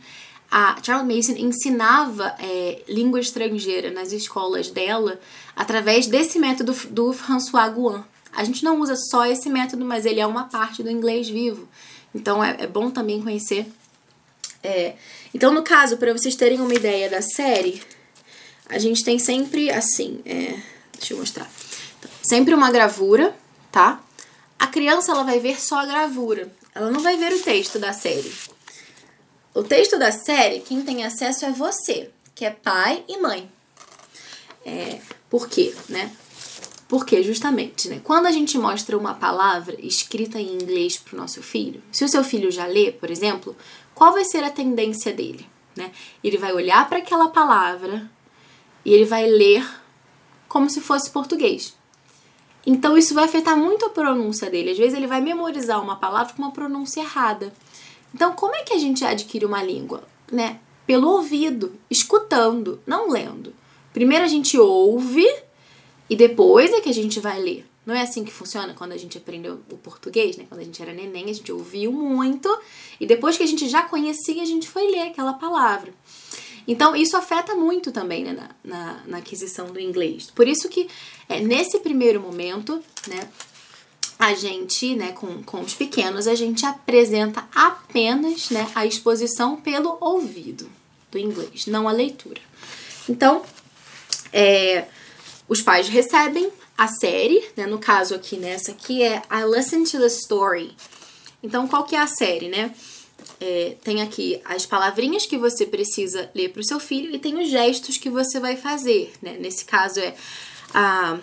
a Charlotte Mason ensinava é, língua estrangeira nas escolas dela através desse método do François Gouin. A gente não usa só esse método, mas ele é uma parte do inglês vivo. Então é, é bom também conhecer. É, então, no caso, para vocês terem uma ideia da série, a gente tem sempre assim. É, deixa eu mostrar. Sempre uma gravura, tá? A criança ela vai ver só a gravura. Ela não vai ver o texto da série. O texto da série, quem tem acesso é você, que é pai e mãe. É, por quê, né? Porque, justamente, né, quando a gente mostra uma palavra escrita em inglês para o nosso filho, se o seu filho já lê, por exemplo, qual vai ser a tendência dele? Né? Ele vai olhar para aquela palavra e ele vai ler como se fosse português. Então, isso vai afetar muito a pronúncia dele. Às vezes, ele vai memorizar uma palavra com uma pronúncia errada. Então, como é que a gente adquire uma língua? Né? Pelo ouvido, escutando, não lendo. Primeiro a gente ouve e depois é que a gente vai ler. Não é assim que funciona quando a gente aprendeu o português, né? Quando a gente era neném, a gente ouviu muito e depois que a gente já conhecia, a gente foi ler aquela palavra. Então, isso afeta muito também né, na, na, na, aquisição do inglês. Por isso que, é, nesse primeiro momento, né, a gente, né, com, com os pequenos, a gente apresenta apenas né, a exposição pelo ouvido do inglês, não a leitura. Então, é, os pais recebem a série, né, no caso aqui, nessa aqui é I Listen to the Story. Então, qual que é a série, né? É, tem aqui as palavrinhas que você precisa ler para o seu filho e tem os gestos que você vai fazer, né? Nesse caso é uh,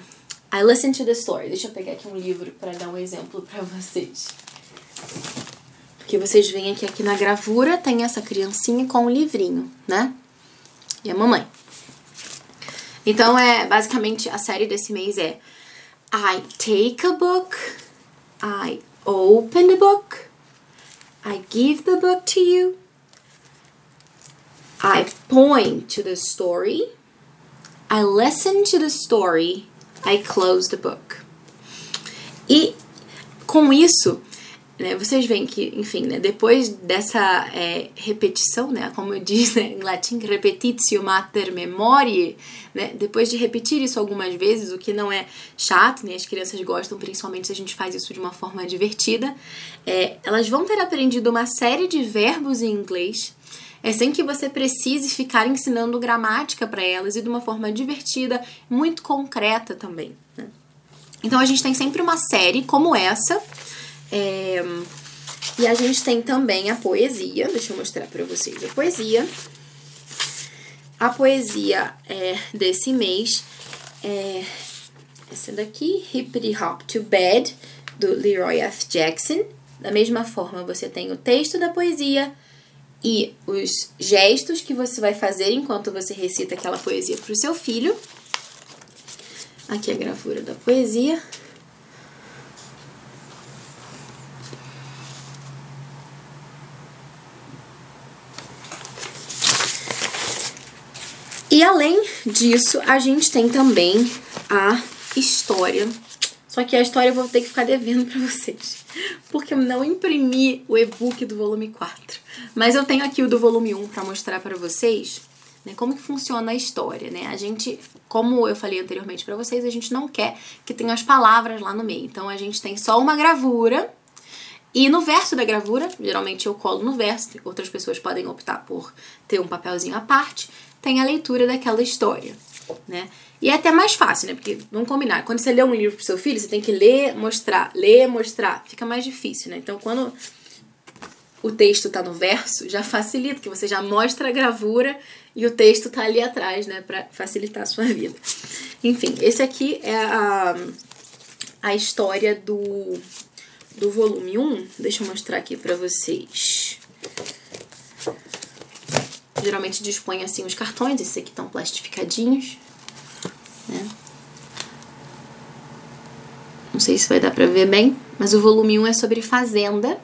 I listen to the story. Deixa eu pegar aqui um livro para dar um exemplo para vocês. Porque vocês veem que aqui na gravura tem essa criancinha com um livrinho, né? E a mamãe. Então é basicamente a série desse mês é I take a book, I open the book, I give the book to you. I point to the story. I listen to the story. I close the book. E com isso, né, vocês veem que, enfim, né, depois dessa é, repetição, né, como diz né, em latim, repetitio mater memoriae, né, depois de repetir isso algumas vezes, o que não é chato, né, as crianças gostam, principalmente se a gente faz isso de uma forma divertida, é, elas vão ter aprendido uma série de verbos em inglês, é sem que você precise ficar ensinando gramática para elas e de uma forma divertida, muito concreta também. Né? Então a gente tem sempre uma série como essa é, e a gente tem também a poesia. Deixa eu mostrar para vocês a poesia. A poesia é, desse mês é essa daqui, Hippity Hop to Bed, do Leroy F. Jackson. Da mesma forma, você tem o texto da poesia e os gestos que você vai fazer enquanto você recita aquela poesia para o seu filho. Aqui a gravura da poesia. E além disso, a gente tem também a história. Só que a história eu vou ter que ficar devendo para vocês, porque eu não imprimi o e-book do volume 4. Mas eu tenho aqui o do volume 1 para mostrar para vocês, né, como que funciona a história, né? A gente, como eu falei anteriormente para vocês, a gente não quer que tenha as palavras lá no meio. Então a gente tem só uma gravura e no verso da gravura, geralmente eu colo no verso, outras pessoas podem optar por ter um papelzinho à parte tem a leitura daquela história, né? E é até mais fácil, né? Porque, vamos combinar, quando você lê um livro pro seu filho, você tem que ler, mostrar, ler, mostrar. Fica mais difícil, né? Então, quando o texto tá no verso, já facilita, que você já mostra a gravura e o texto tá ali atrás, né? Pra facilitar a sua vida. Enfim, esse aqui é a, a história do, do volume 1. Deixa eu mostrar aqui pra vocês. Geralmente dispõe assim os cartões, esses aqui estão plastificadinhos. Né? Não sei se vai dar pra ver bem, mas o volume 1 é sobre fazenda.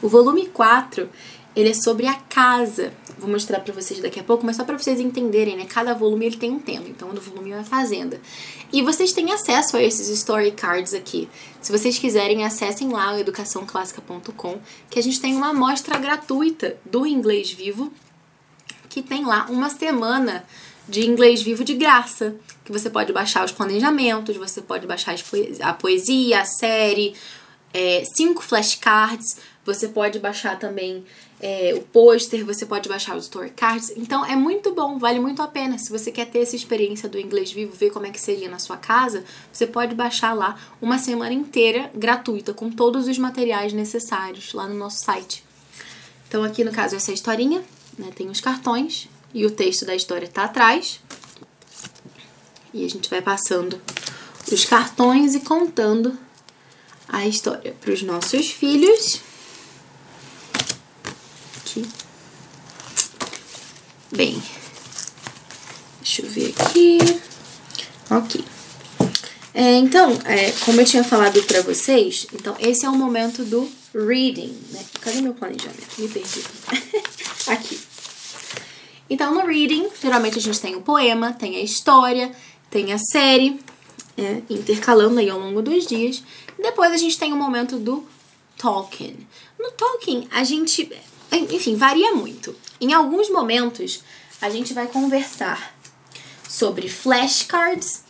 O volume 4, ele é sobre a casa. Vou mostrar pra vocês daqui a pouco, mas só pra vocês entenderem, né? Cada volume ele tem um tema, então o volume 1 é fazenda. E vocês têm acesso a esses story cards aqui. Se vocês quiserem, acessem lá educaçãoclássica.com, que a gente tem uma amostra gratuita do inglês vivo que tem lá uma semana de inglês vivo de graça, que você pode baixar os planejamentos, você pode baixar a poesia, a série, é, cinco flashcards, você pode baixar também é, o pôster, você pode baixar os story cards. Então é muito bom, vale muito a pena. Se você quer ter essa experiência do inglês vivo, ver como é que seria na sua casa, você pode baixar lá uma semana inteira gratuita com todos os materiais necessários lá no nosso site. Então aqui no caso essa é historinha né? Tem os cartões e o texto da história está atrás. E a gente vai passando os cartões e contando a história para os nossos filhos. Aqui. Bem, deixa eu ver aqui. Ok. É, então, é, como eu tinha falado para vocês, então esse é o momento do reading, né? Cadê meu planejamento? Me perdi. Aqui. Então, no reading, geralmente a gente tem o poema, tem a história, tem a série, é, intercalando aí ao longo dos dias. Depois a gente tem o momento do talking. No talking, a gente, enfim, varia muito. Em alguns momentos, a gente vai conversar sobre flashcards.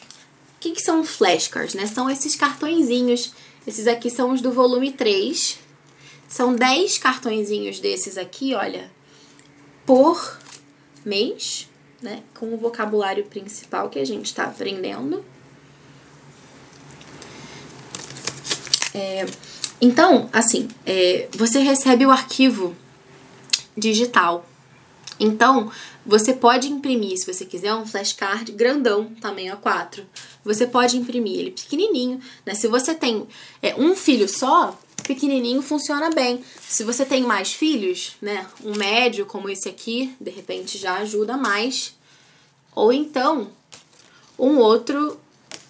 O que, que são flashcards, né? São esses cartõezinhos. Esses aqui são os do volume 3. São 10 cartõezinhos desses aqui, olha, por mês, né? Com o vocabulário principal que a gente está aprendendo. É, então, assim, é, você recebe o arquivo digital. Então, você pode imprimir, se você quiser, um flashcard grandão, tamanho A4. Você pode imprimir ele pequenininho, né? Se você tem é, um filho só, pequenininho funciona bem. Se você tem mais filhos, né? Um médio como esse aqui, de repente já ajuda mais. Ou então, um outro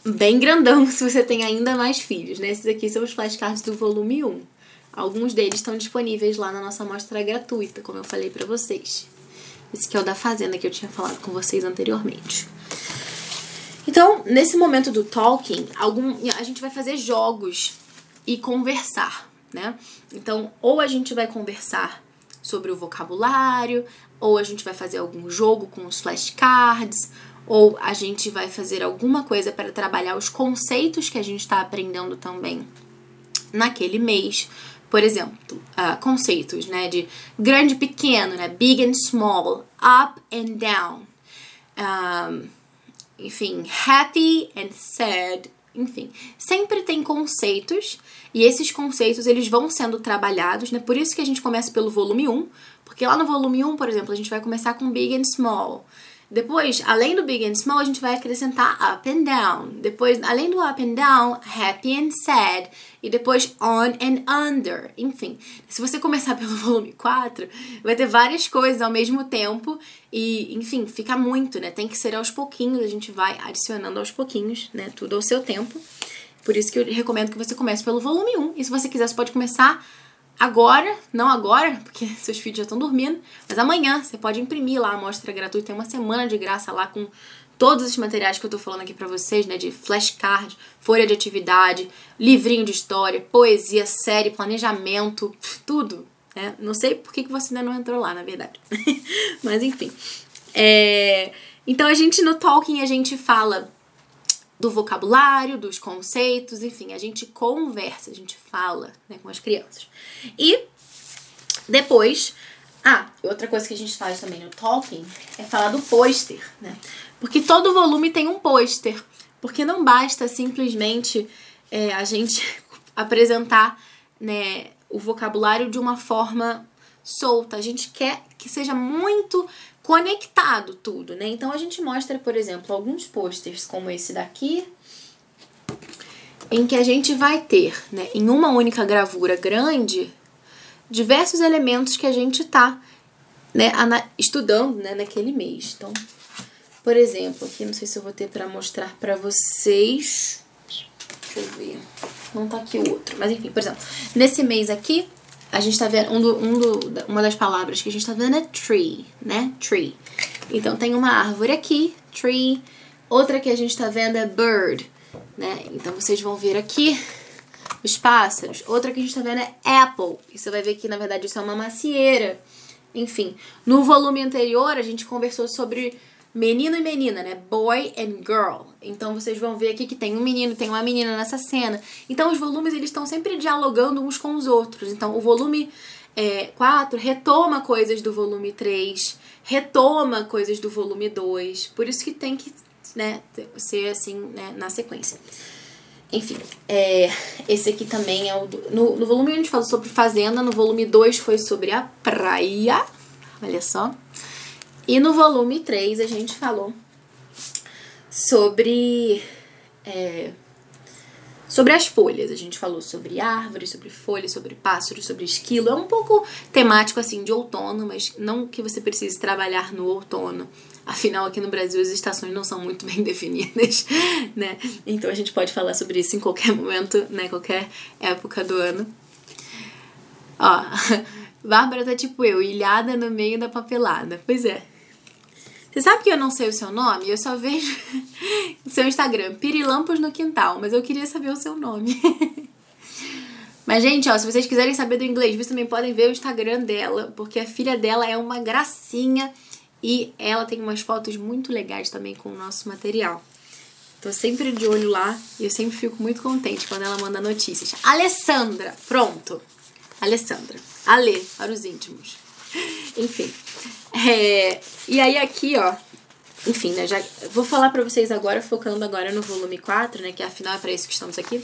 bem grandão se você tem ainda mais filhos, né? Esses aqui são os flashcards do volume 1. Alguns deles estão disponíveis lá na nossa amostra gratuita, como eu falei para vocês. Esse aqui é o da Fazenda que eu tinha falado com vocês anteriormente. Então, nesse momento do talking, algum, a gente vai fazer jogos e conversar, né? Então, ou a gente vai conversar sobre o vocabulário, ou a gente vai fazer algum jogo com os flashcards, ou a gente vai fazer alguma coisa para trabalhar os conceitos que a gente está aprendendo também naquele mês. Por exemplo, uh, conceitos né, de grande e pequeno, né, big and small, up and down. Um, enfim, happy and sad. Enfim, sempre tem conceitos e esses conceitos eles vão sendo trabalhados, né? Por isso que a gente começa pelo volume 1, porque lá no volume 1, por exemplo, a gente vai começar com big and small. Depois, além do big and small, a gente vai acrescentar up and down. Depois, além do up and down, happy and sad. E depois on and under. Enfim, se você começar pelo volume 4, vai ter várias coisas ao mesmo tempo. E, enfim, fica muito, né? Tem que ser aos pouquinhos. A gente vai adicionando aos pouquinhos, né? Tudo ao seu tempo. Por isso que eu recomendo que você comece pelo volume 1. E se você quiser, você pode começar agora, não agora, porque seus filhos já estão dormindo, mas amanhã você pode imprimir lá a amostra gratuita, tem uma semana de graça lá com todos os materiais que eu tô falando aqui para vocês, né, de flashcard, folha de atividade, livrinho de história, poesia, série, planejamento, tudo, né? Não sei por que, que você ainda não entrou lá, na verdade. mas enfim. É... Então a gente no Talking a gente fala do vocabulário, dos conceitos, enfim, a gente conversa, a gente fala né, com as crianças. E depois, ah, outra coisa que a gente faz também no Talking é falar do pôster, né? Porque todo volume tem um pôster, porque não basta simplesmente é, a gente apresentar né, o vocabulário de uma forma solta, a gente quer que seja muito conectado tudo, né? Então a gente mostra, por exemplo, alguns posters como esse daqui, em que a gente vai ter, né, em uma única gravura grande, diversos elementos que a gente tá, né, estudando, né, naquele mês. Então, por exemplo, aqui não sei se eu vou ter para mostrar para vocês. Deixa eu ver. Não tá aqui o outro, mas enfim, por exemplo, nesse mês aqui, a gente tá vendo, um do, um do, uma das palavras que a gente tá vendo é tree, né? Tree. Então tem uma árvore aqui, tree. Outra que a gente tá vendo é bird, né? Então vocês vão ver aqui os pássaros. Outra que a gente tá vendo é apple. E você vai ver que na verdade isso é uma macieira. Enfim, no volume anterior a gente conversou sobre menino e menina, né? Boy and girl. Então vocês vão ver aqui que tem um menino tem uma menina nessa cena. Então os volumes eles estão sempre dialogando uns com os outros. Então o volume é, 4 retoma coisas do volume 3, retoma coisas do volume 2. Por isso que tem que né, ser assim né, na sequência. Enfim, é, esse aqui também é o. Do, no, no volume 1 a gente falou sobre fazenda, no volume 2 foi sobre a praia. Olha só. E no volume 3 a gente falou sobre. É, sobre as folhas. A gente falou sobre árvores, sobre folhas, sobre pássaros, sobre esquilo. É um pouco temático assim de outono, mas não que você precise trabalhar no outono. Afinal, aqui no Brasil as estações não são muito bem definidas, né? Então a gente pode falar sobre isso em qualquer momento, né? Qualquer época do ano. Ó, Bárbara tá tipo eu, ilhada no meio da papelada. Pois é, você sabe que eu não sei o seu nome? Eu só vejo o seu Instagram, Pirilampos no Quintal, mas eu queria saber o seu nome. mas, gente, ó, se vocês quiserem saber do inglês, vocês também podem ver o Instagram dela, porque a filha dela é uma gracinha E ela tem umas fotos muito legais também com o nosso material. Tô sempre de olho lá e eu sempre fico muito contente quando ela manda notícias. Alessandra, pronto. Alessandra. Ale, para os íntimos. Enfim. É, e aí aqui, ó. Enfim, né? Já vou falar para vocês agora, focando agora no volume 4, né? Que afinal é para isso que estamos aqui.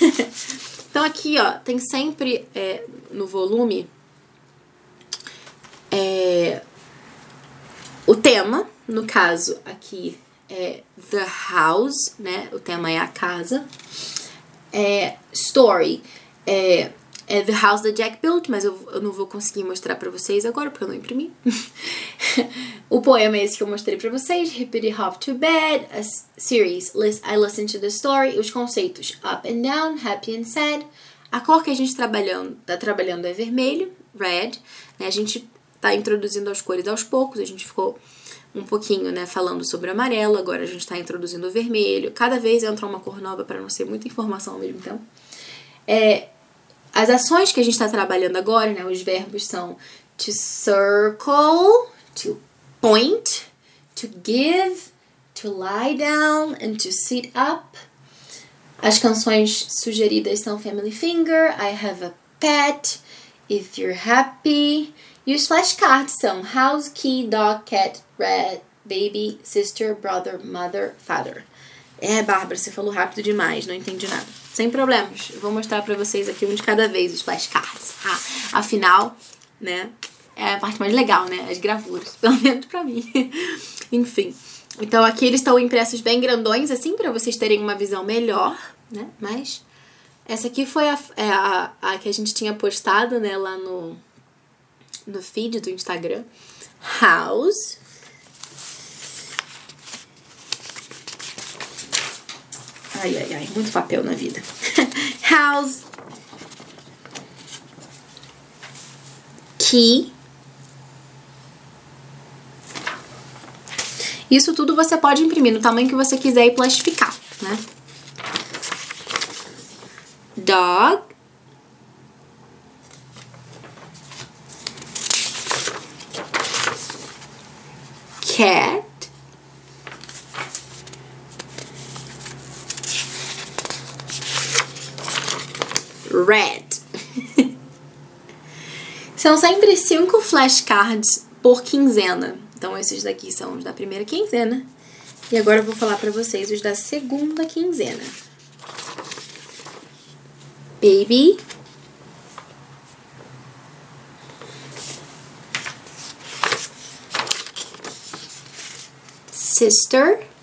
então aqui, ó, tem sempre é, no volume é, o tema, no caso aqui é The House, né? O tema é a casa. É, story é é The House da Jack Built, mas eu, eu não vou conseguir mostrar para vocês agora porque eu não imprimi. o poema é esse que eu mostrei para vocês, Hippity Hop to Bed, a series I Listen to the Story, os conceitos Up and Down, Happy and Sad. A cor que a gente trabalhando, tá trabalhando é vermelho, red. Né? A gente tá introduzindo as cores aos poucos, a gente ficou um pouquinho, né, falando sobre amarelo, agora a gente está introduzindo o vermelho. Cada vez entra uma cor nova para não ser muita informação ao mesmo tempo. É, as ações que a gente está trabalhando agora, né, os verbos são to circle, to point, to give, to lie down and to sit up. As canções sugeridas são Family Finger, I Have a Pet, If You're Happy. E os flashcards são House, Key, Dog, Cat, Red, Baby, Sister, Brother, Mother, Father. É, Bárbara, você falou rápido demais, não entendi nada. Sem problemas. vou mostrar pra vocês aqui um de cada vez, os flashcards. Ah, afinal, né, é a parte mais legal, né, as gravuras. Pelo menos pra mim. Enfim. Então aqui eles estão impressos bem grandões, assim, para vocês terem uma visão melhor, né, mas... Essa aqui foi a, é a, a que a gente tinha postado, né, lá no, no feed do Instagram. House. Ai, ai, ai, muito papel na vida. House. Key. Isso tudo você pode imprimir no tamanho que você quiser e plastificar, né? Dog. Cat. Red. são sempre cinco flashcards por quinzena. Então, esses daqui são os da primeira quinzena. E agora eu vou falar para vocês os da segunda quinzena. Baby. Sister.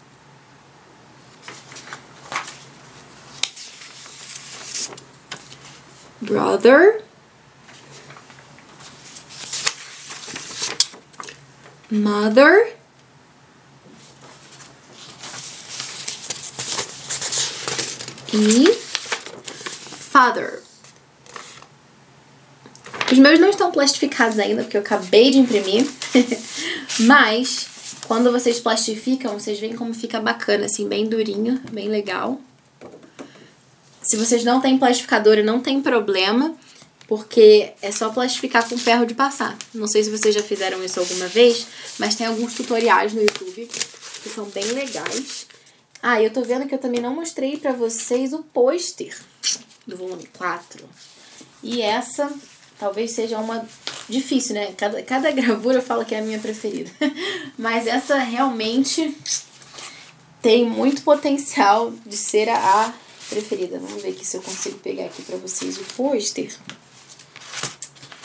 Brother, mother, e father. Os meus não estão plastificados ainda, porque eu acabei de imprimir. Mas, quando vocês plastificam, vocês veem como fica bacana, assim, bem durinho, bem legal. Se vocês não têm plastificador, não tem problema, porque é só plastificar com ferro de passar. Não sei se vocês já fizeram isso alguma vez, mas tem alguns tutoriais no YouTube que são bem legais. Ah, eu tô vendo que eu também não mostrei pra vocês o pôster do volume 4. E essa talvez seja uma difícil, né? Cada, cada gravura eu falo que é a minha preferida. Mas essa realmente tem muito potencial de ser a preferida. Vamos ver aqui se eu consigo pegar aqui pra vocês o pôster.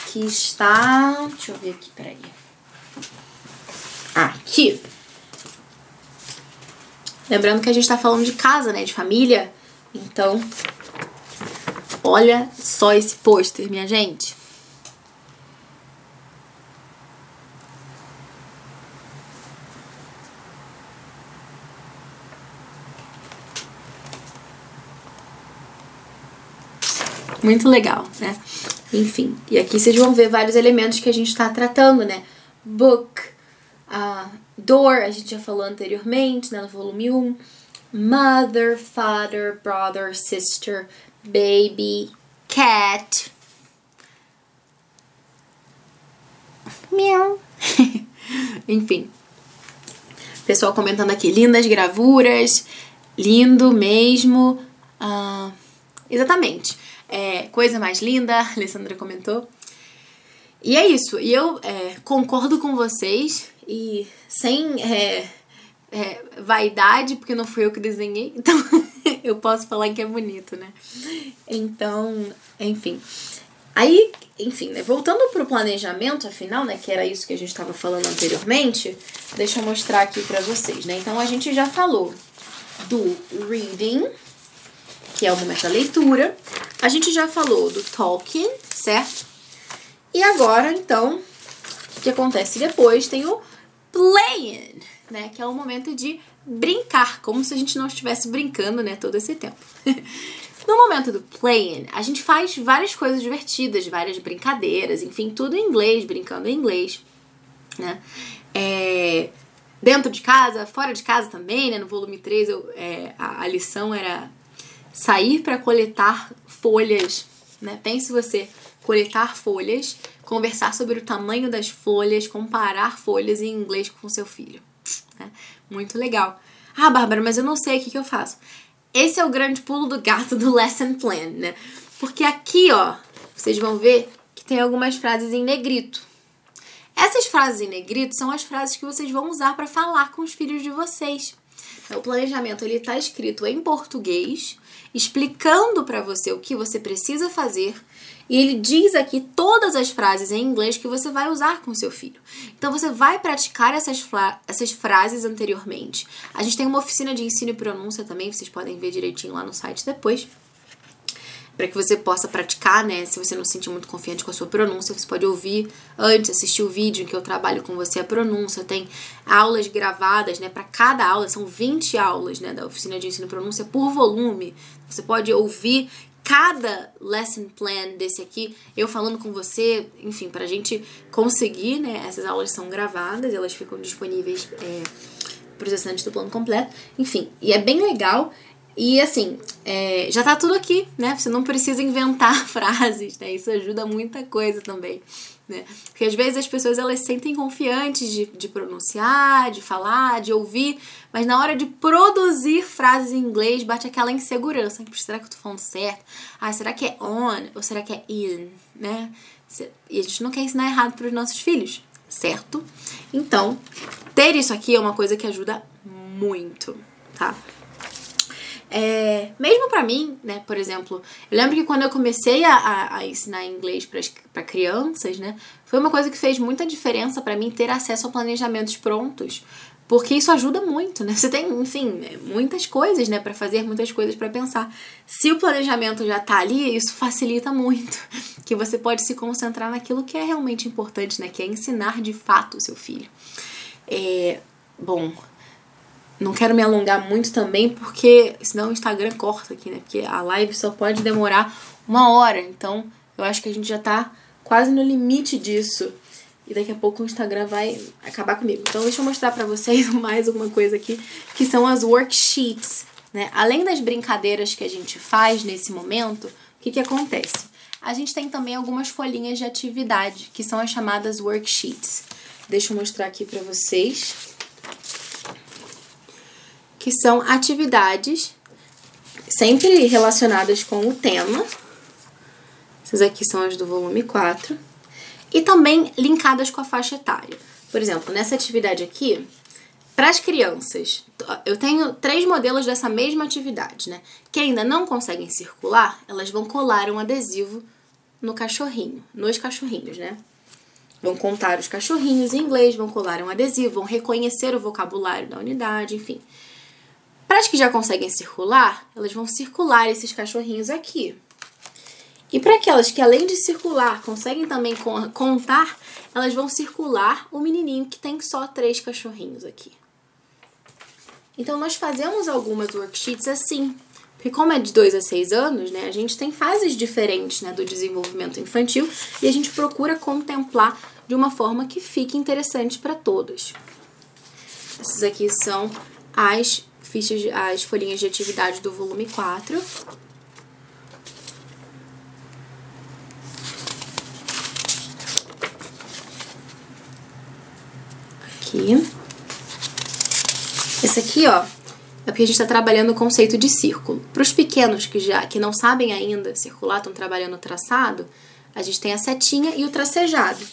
Que está... Deixa eu ver aqui, peraí. Aqui. Lembrando que a gente tá falando de casa, né? De família. Então, olha só esse pôster, minha gente. Muito legal, né? Enfim, e aqui vocês vão ver vários elementos que a gente está tratando, né? Book, uh, door, a gente já falou anteriormente, né, no volume 1. Mother, father, brother, sister, baby, cat. Meow. Enfim. Pessoal comentando aqui, lindas gravuras, lindo mesmo. Ah, exatamente. É, coisa mais linda, a Alessandra comentou. E é isso. E eu é, concordo com vocês e sem é, é, vaidade, porque não fui eu que desenhei, então eu posso falar que é bonito, né? Então, enfim. Aí, enfim, né, voltando pro planejamento, afinal, né, que era isso que a gente estava falando anteriormente, deixa eu mostrar aqui para vocês, né? Então, a gente já falou do reading, que é o momento da leitura. A gente já falou do talking, certo? E agora, então, o que acontece depois? Tem o playing, né? Que é o momento de brincar, como se a gente não estivesse brincando, né, todo esse tempo. No momento do playing, a gente faz várias coisas divertidas, várias brincadeiras, enfim, tudo em inglês, brincando em inglês, né? É, dentro de casa, fora de casa também, né? No volume 3, eu, é, a, a lição era sair para coletar folhas, né? Pense você coletar folhas, conversar sobre o tamanho das folhas, comparar folhas em inglês com seu filho. Né? Muito legal. Ah, Bárbara, mas eu não sei o que, que eu faço. Esse é o grande pulo do gato do lesson plan, né? Porque aqui, ó, vocês vão ver que tem algumas frases em negrito. Essas frases em negrito são as frases que vocês vão usar para falar com os filhos de vocês. O planejamento ele está escrito em português, explicando para você o que você precisa fazer e ele diz aqui todas as frases em inglês que você vai usar com seu filho. Então você vai praticar essas, essas frases anteriormente. A gente tem uma oficina de ensino e pronúncia também, vocês podem ver direitinho lá no site depois. Para que você possa praticar, né? Se você não se sentir muito confiante com a sua pronúncia, você pode ouvir antes, assistir o vídeo em que eu trabalho com você a pronúncia. Tem aulas gravadas, né? Para cada aula, são 20 aulas, né? Da oficina de ensino pronúncia por volume. Você pode ouvir cada lesson plan desse aqui, eu falando com você, enfim, pra gente conseguir, né? Essas aulas são gravadas, elas ficam disponíveis é, para os assinantes do plano completo. Enfim, e é bem legal. E assim, é, já tá tudo aqui, né? Você não precisa inventar frases, né? Isso ajuda muita coisa também né? Porque às vezes as pessoas elas se sentem confiantes de, de pronunciar, de falar, de ouvir, mas na hora de produzir frases em inglês bate aquela insegurança. Será que eu tô falando certo? Ah, será que é on ou será que é in, né? E a gente não quer ensinar errado para os nossos filhos, certo? Então, ter isso aqui é uma coisa que ajuda muito, tá? É, mesmo para mim, né, por exemplo, eu lembro que quando eu comecei a, a, a ensinar inglês para crianças, né, foi uma coisa que fez muita diferença para mim ter acesso a planejamentos prontos, porque isso ajuda muito, né? Você tem, enfim, muitas coisas, né, para fazer, muitas coisas para pensar. Se o planejamento já tá ali, isso facilita muito, que você pode se concentrar naquilo que é realmente importante, né, que é ensinar de fato o seu filho. É, bom, não quero me alongar muito também, porque senão o Instagram corta aqui, né? Porque a live só pode demorar uma hora. Então, eu acho que a gente já tá quase no limite disso. E daqui a pouco o Instagram vai acabar comigo. Então, deixa eu mostrar para vocês mais alguma coisa aqui, que são as worksheets, né? Além das brincadeiras que a gente faz nesse momento, o que que acontece? A gente tem também algumas folhinhas de atividade, que são as chamadas worksheets. Deixa eu mostrar aqui para vocês que são atividades sempre relacionadas com o tema. Essas aqui são as do volume 4. E também linkadas com a faixa etária. Por exemplo, nessa atividade aqui, para as crianças, eu tenho três modelos dessa mesma atividade, né? Que ainda não conseguem circular, elas vão colar um adesivo no cachorrinho, nos cachorrinhos, né? Vão contar os cachorrinhos em inglês, vão colar um adesivo, vão reconhecer o vocabulário da unidade, enfim. Para as que já conseguem circular, elas vão circular esses cachorrinhos aqui. E para aquelas que, além de circular, conseguem também contar, elas vão circular o menininho que tem só três cachorrinhos aqui. Então, nós fazemos algumas worksheets assim. Porque como é de 2 a 6 anos, né, a gente tem fases diferentes né, do desenvolvimento infantil e a gente procura contemplar de uma forma que fique interessante para todos. Essas aqui são as fichas, as folhinhas de atividade do volume 4. aqui. Esse aqui, ó, é porque a gente está trabalhando o conceito de círculo. Para os pequenos que já que não sabem ainda circular, estão trabalhando o traçado, a gente tem a setinha e o tracejado.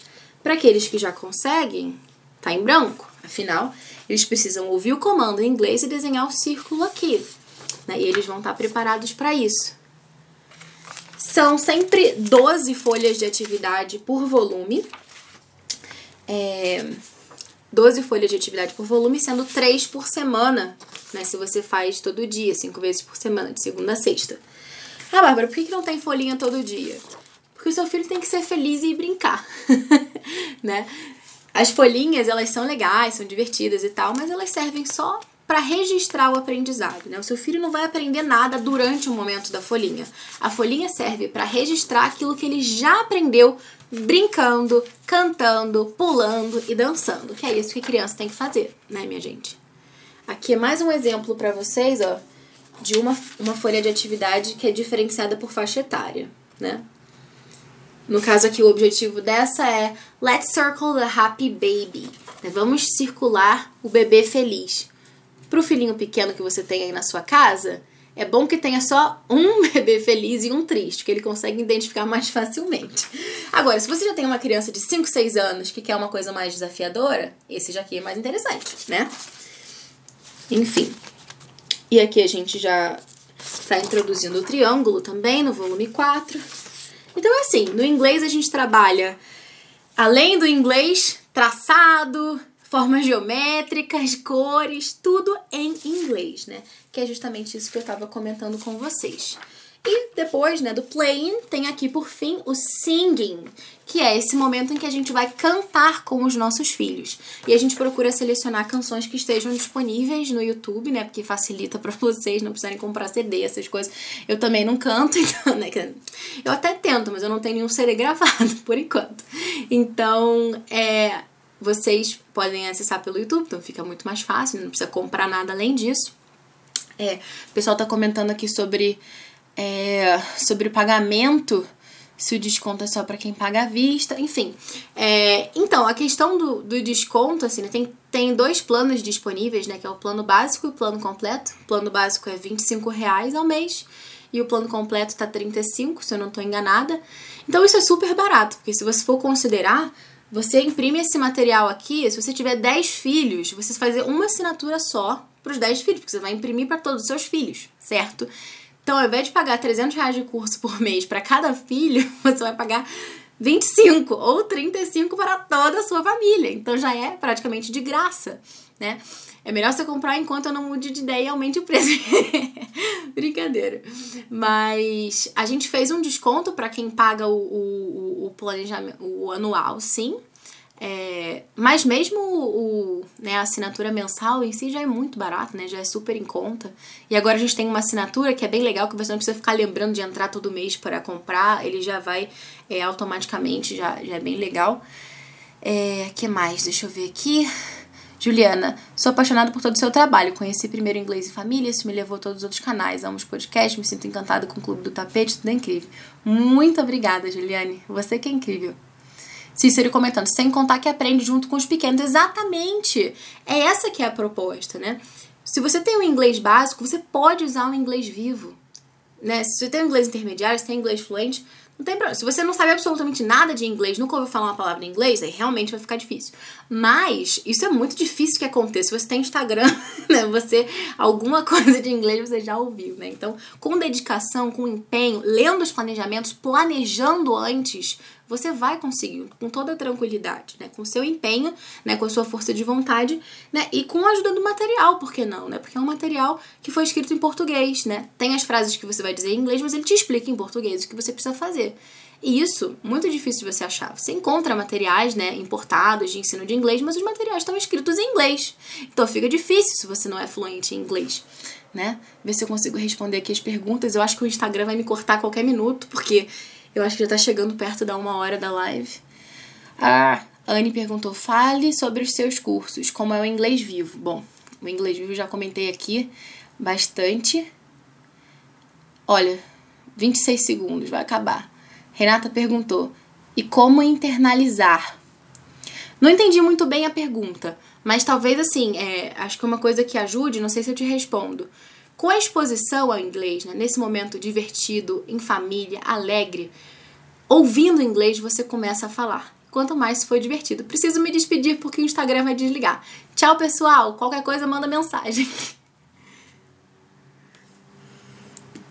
Para aqueles que já conseguem, tá em branco. Afinal, eles precisam ouvir o comando em inglês e desenhar o círculo aqui. Né? E eles vão estar preparados para isso. São sempre 12 folhas de atividade por volume. É, 12 folhas de atividade por volume, sendo 3 por semana, né? Se você faz todo dia, 5 vezes por semana, de segunda a sexta. Ah, Bárbara, por que, que não tem folhinha todo dia? Porque o seu filho tem que ser feliz e brincar, né? As folhinhas, elas são legais, são divertidas e tal, mas elas servem só para registrar o aprendizado, né? O seu filho não vai aprender nada durante o momento da folhinha. A folhinha serve para registrar aquilo que ele já aprendeu brincando, cantando, pulando e dançando, que é isso que criança tem que fazer, né, minha gente? Aqui é mais um exemplo para vocês, ó, de uma, uma folha de atividade que é diferenciada por faixa etária, né? No caso aqui, o objetivo dessa é Let's Circle the Happy Baby. Né? Vamos circular o bebê feliz. Para o filhinho pequeno que você tem aí na sua casa, é bom que tenha só um bebê feliz e um triste, que ele consegue identificar mais facilmente. Agora, se você já tem uma criança de 5, 6 anos que quer uma coisa mais desafiadora, esse já aqui é mais interessante, né? Enfim. E aqui a gente já está introduzindo o triângulo também no volume 4. Então é assim, no inglês a gente trabalha, além do inglês, traçado, formas geométricas, cores, tudo em inglês, né? Que é justamente isso que eu estava comentando com vocês. E depois, né, do playing, tem aqui por fim o singing, que é esse momento em que a gente vai cantar com os nossos filhos. E a gente procura selecionar canções que estejam disponíveis no YouTube, né, porque facilita para vocês não precisarem comprar CD, essas coisas. Eu também não canto, então, né, eu até tento, mas eu não tenho nenhum CD gravado por enquanto. Então, é, vocês podem acessar pelo YouTube, então fica muito mais fácil, não precisa comprar nada além disso. É, o pessoal tá comentando aqui sobre, é, sobre o pagamento, se o desconto é só para quem paga à vista, enfim. É, então, a questão do, do desconto, assim, né, tem, tem dois planos disponíveis, né? Que é o plano básico e o plano completo. O plano básico é 25 reais ao mês e o plano completo tá 35, se eu não tô enganada. Então isso é super barato, porque se você for considerar, você imprime esse material aqui, se você tiver 10 filhos, você fazer uma assinatura só para os 10 filhos, porque você vai imprimir para todos os seus filhos, certo? Então, ao invés de pagar 300 reais de curso por mês para cada filho, você vai pagar 25 ou 35 para toda a sua família. Então, já é praticamente de graça, né? É melhor você comprar enquanto eu não mude de ideia e aumente o preço. Brincadeira. Mas a gente fez um desconto para quem paga o, o, o planejamento, o anual, sim. É, mas mesmo o, né, a assinatura mensal em si já é muito barato, né? Já é super em conta. E agora a gente tem uma assinatura que é bem legal, que você não precisa ficar lembrando de entrar todo mês para comprar. Ele já vai é, automaticamente, já, já é bem legal. É, que mais? Deixa eu ver aqui. Juliana, sou apaixonada por todo o seu trabalho. Conheci primeiro Inglês e Família, isso me levou a todos os outros canais. Amo os podcasts, me sinto encantada com o Clube do Tapete, tudo é incrível. Muito obrigada, Juliane. Você que é incrível. Cícero comentando, sem contar que aprende junto com os pequenos. Exatamente! É essa que é a proposta, né? Se você tem um inglês básico, você pode usar um inglês vivo. Né? Se você tem um inglês intermediário, se tem inglês fluente, não tem problema. Se você não sabe absolutamente nada de inglês, nunca ouviu falar uma palavra em inglês, aí realmente vai ficar difícil. Mas isso é muito difícil que aconteça. Se você tem Instagram, né, você alguma coisa de inglês você já ouviu, né? Então, com dedicação, com empenho, lendo os planejamentos, planejando antes, você vai conseguir com toda tranquilidade, né? Com seu empenho, né? Com a sua força de vontade, né? E com a ajuda do material, por que não, né? Porque é um material que foi escrito em português, né? Tem as frases que você vai dizer em inglês, mas ele te explica em português o que você precisa fazer. E isso, muito difícil de você achar. Você encontra materiais, né, importados de ensino de inglês, mas os materiais estão escritos em inglês. Então fica difícil se você não é fluente em inglês, né? Ver se eu consigo responder aqui as perguntas. Eu acho que o Instagram vai me cortar a qualquer minuto, porque eu acho que já tá chegando perto da uma hora da live. Ah, a Anne perguntou: fale sobre os seus cursos, como é o inglês vivo. Bom, o inglês vivo já comentei aqui bastante. Olha, 26 segundos, vai acabar. Renata perguntou: e como internalizar? Não entendi muito bem a pergunta, mas talvez assim, é, acho que uma coisa que ajude, não sei se eu te respondo. Com a exposição ao inglês, né, nesse momento divertido, em família, alegre, ouvindo inglês, você começa a falar. Quanto mais for divertido. Preciso me despedir porque o Instagram vai desligar. Tchau, pessoal. Qualquer coisa, manda mensagem.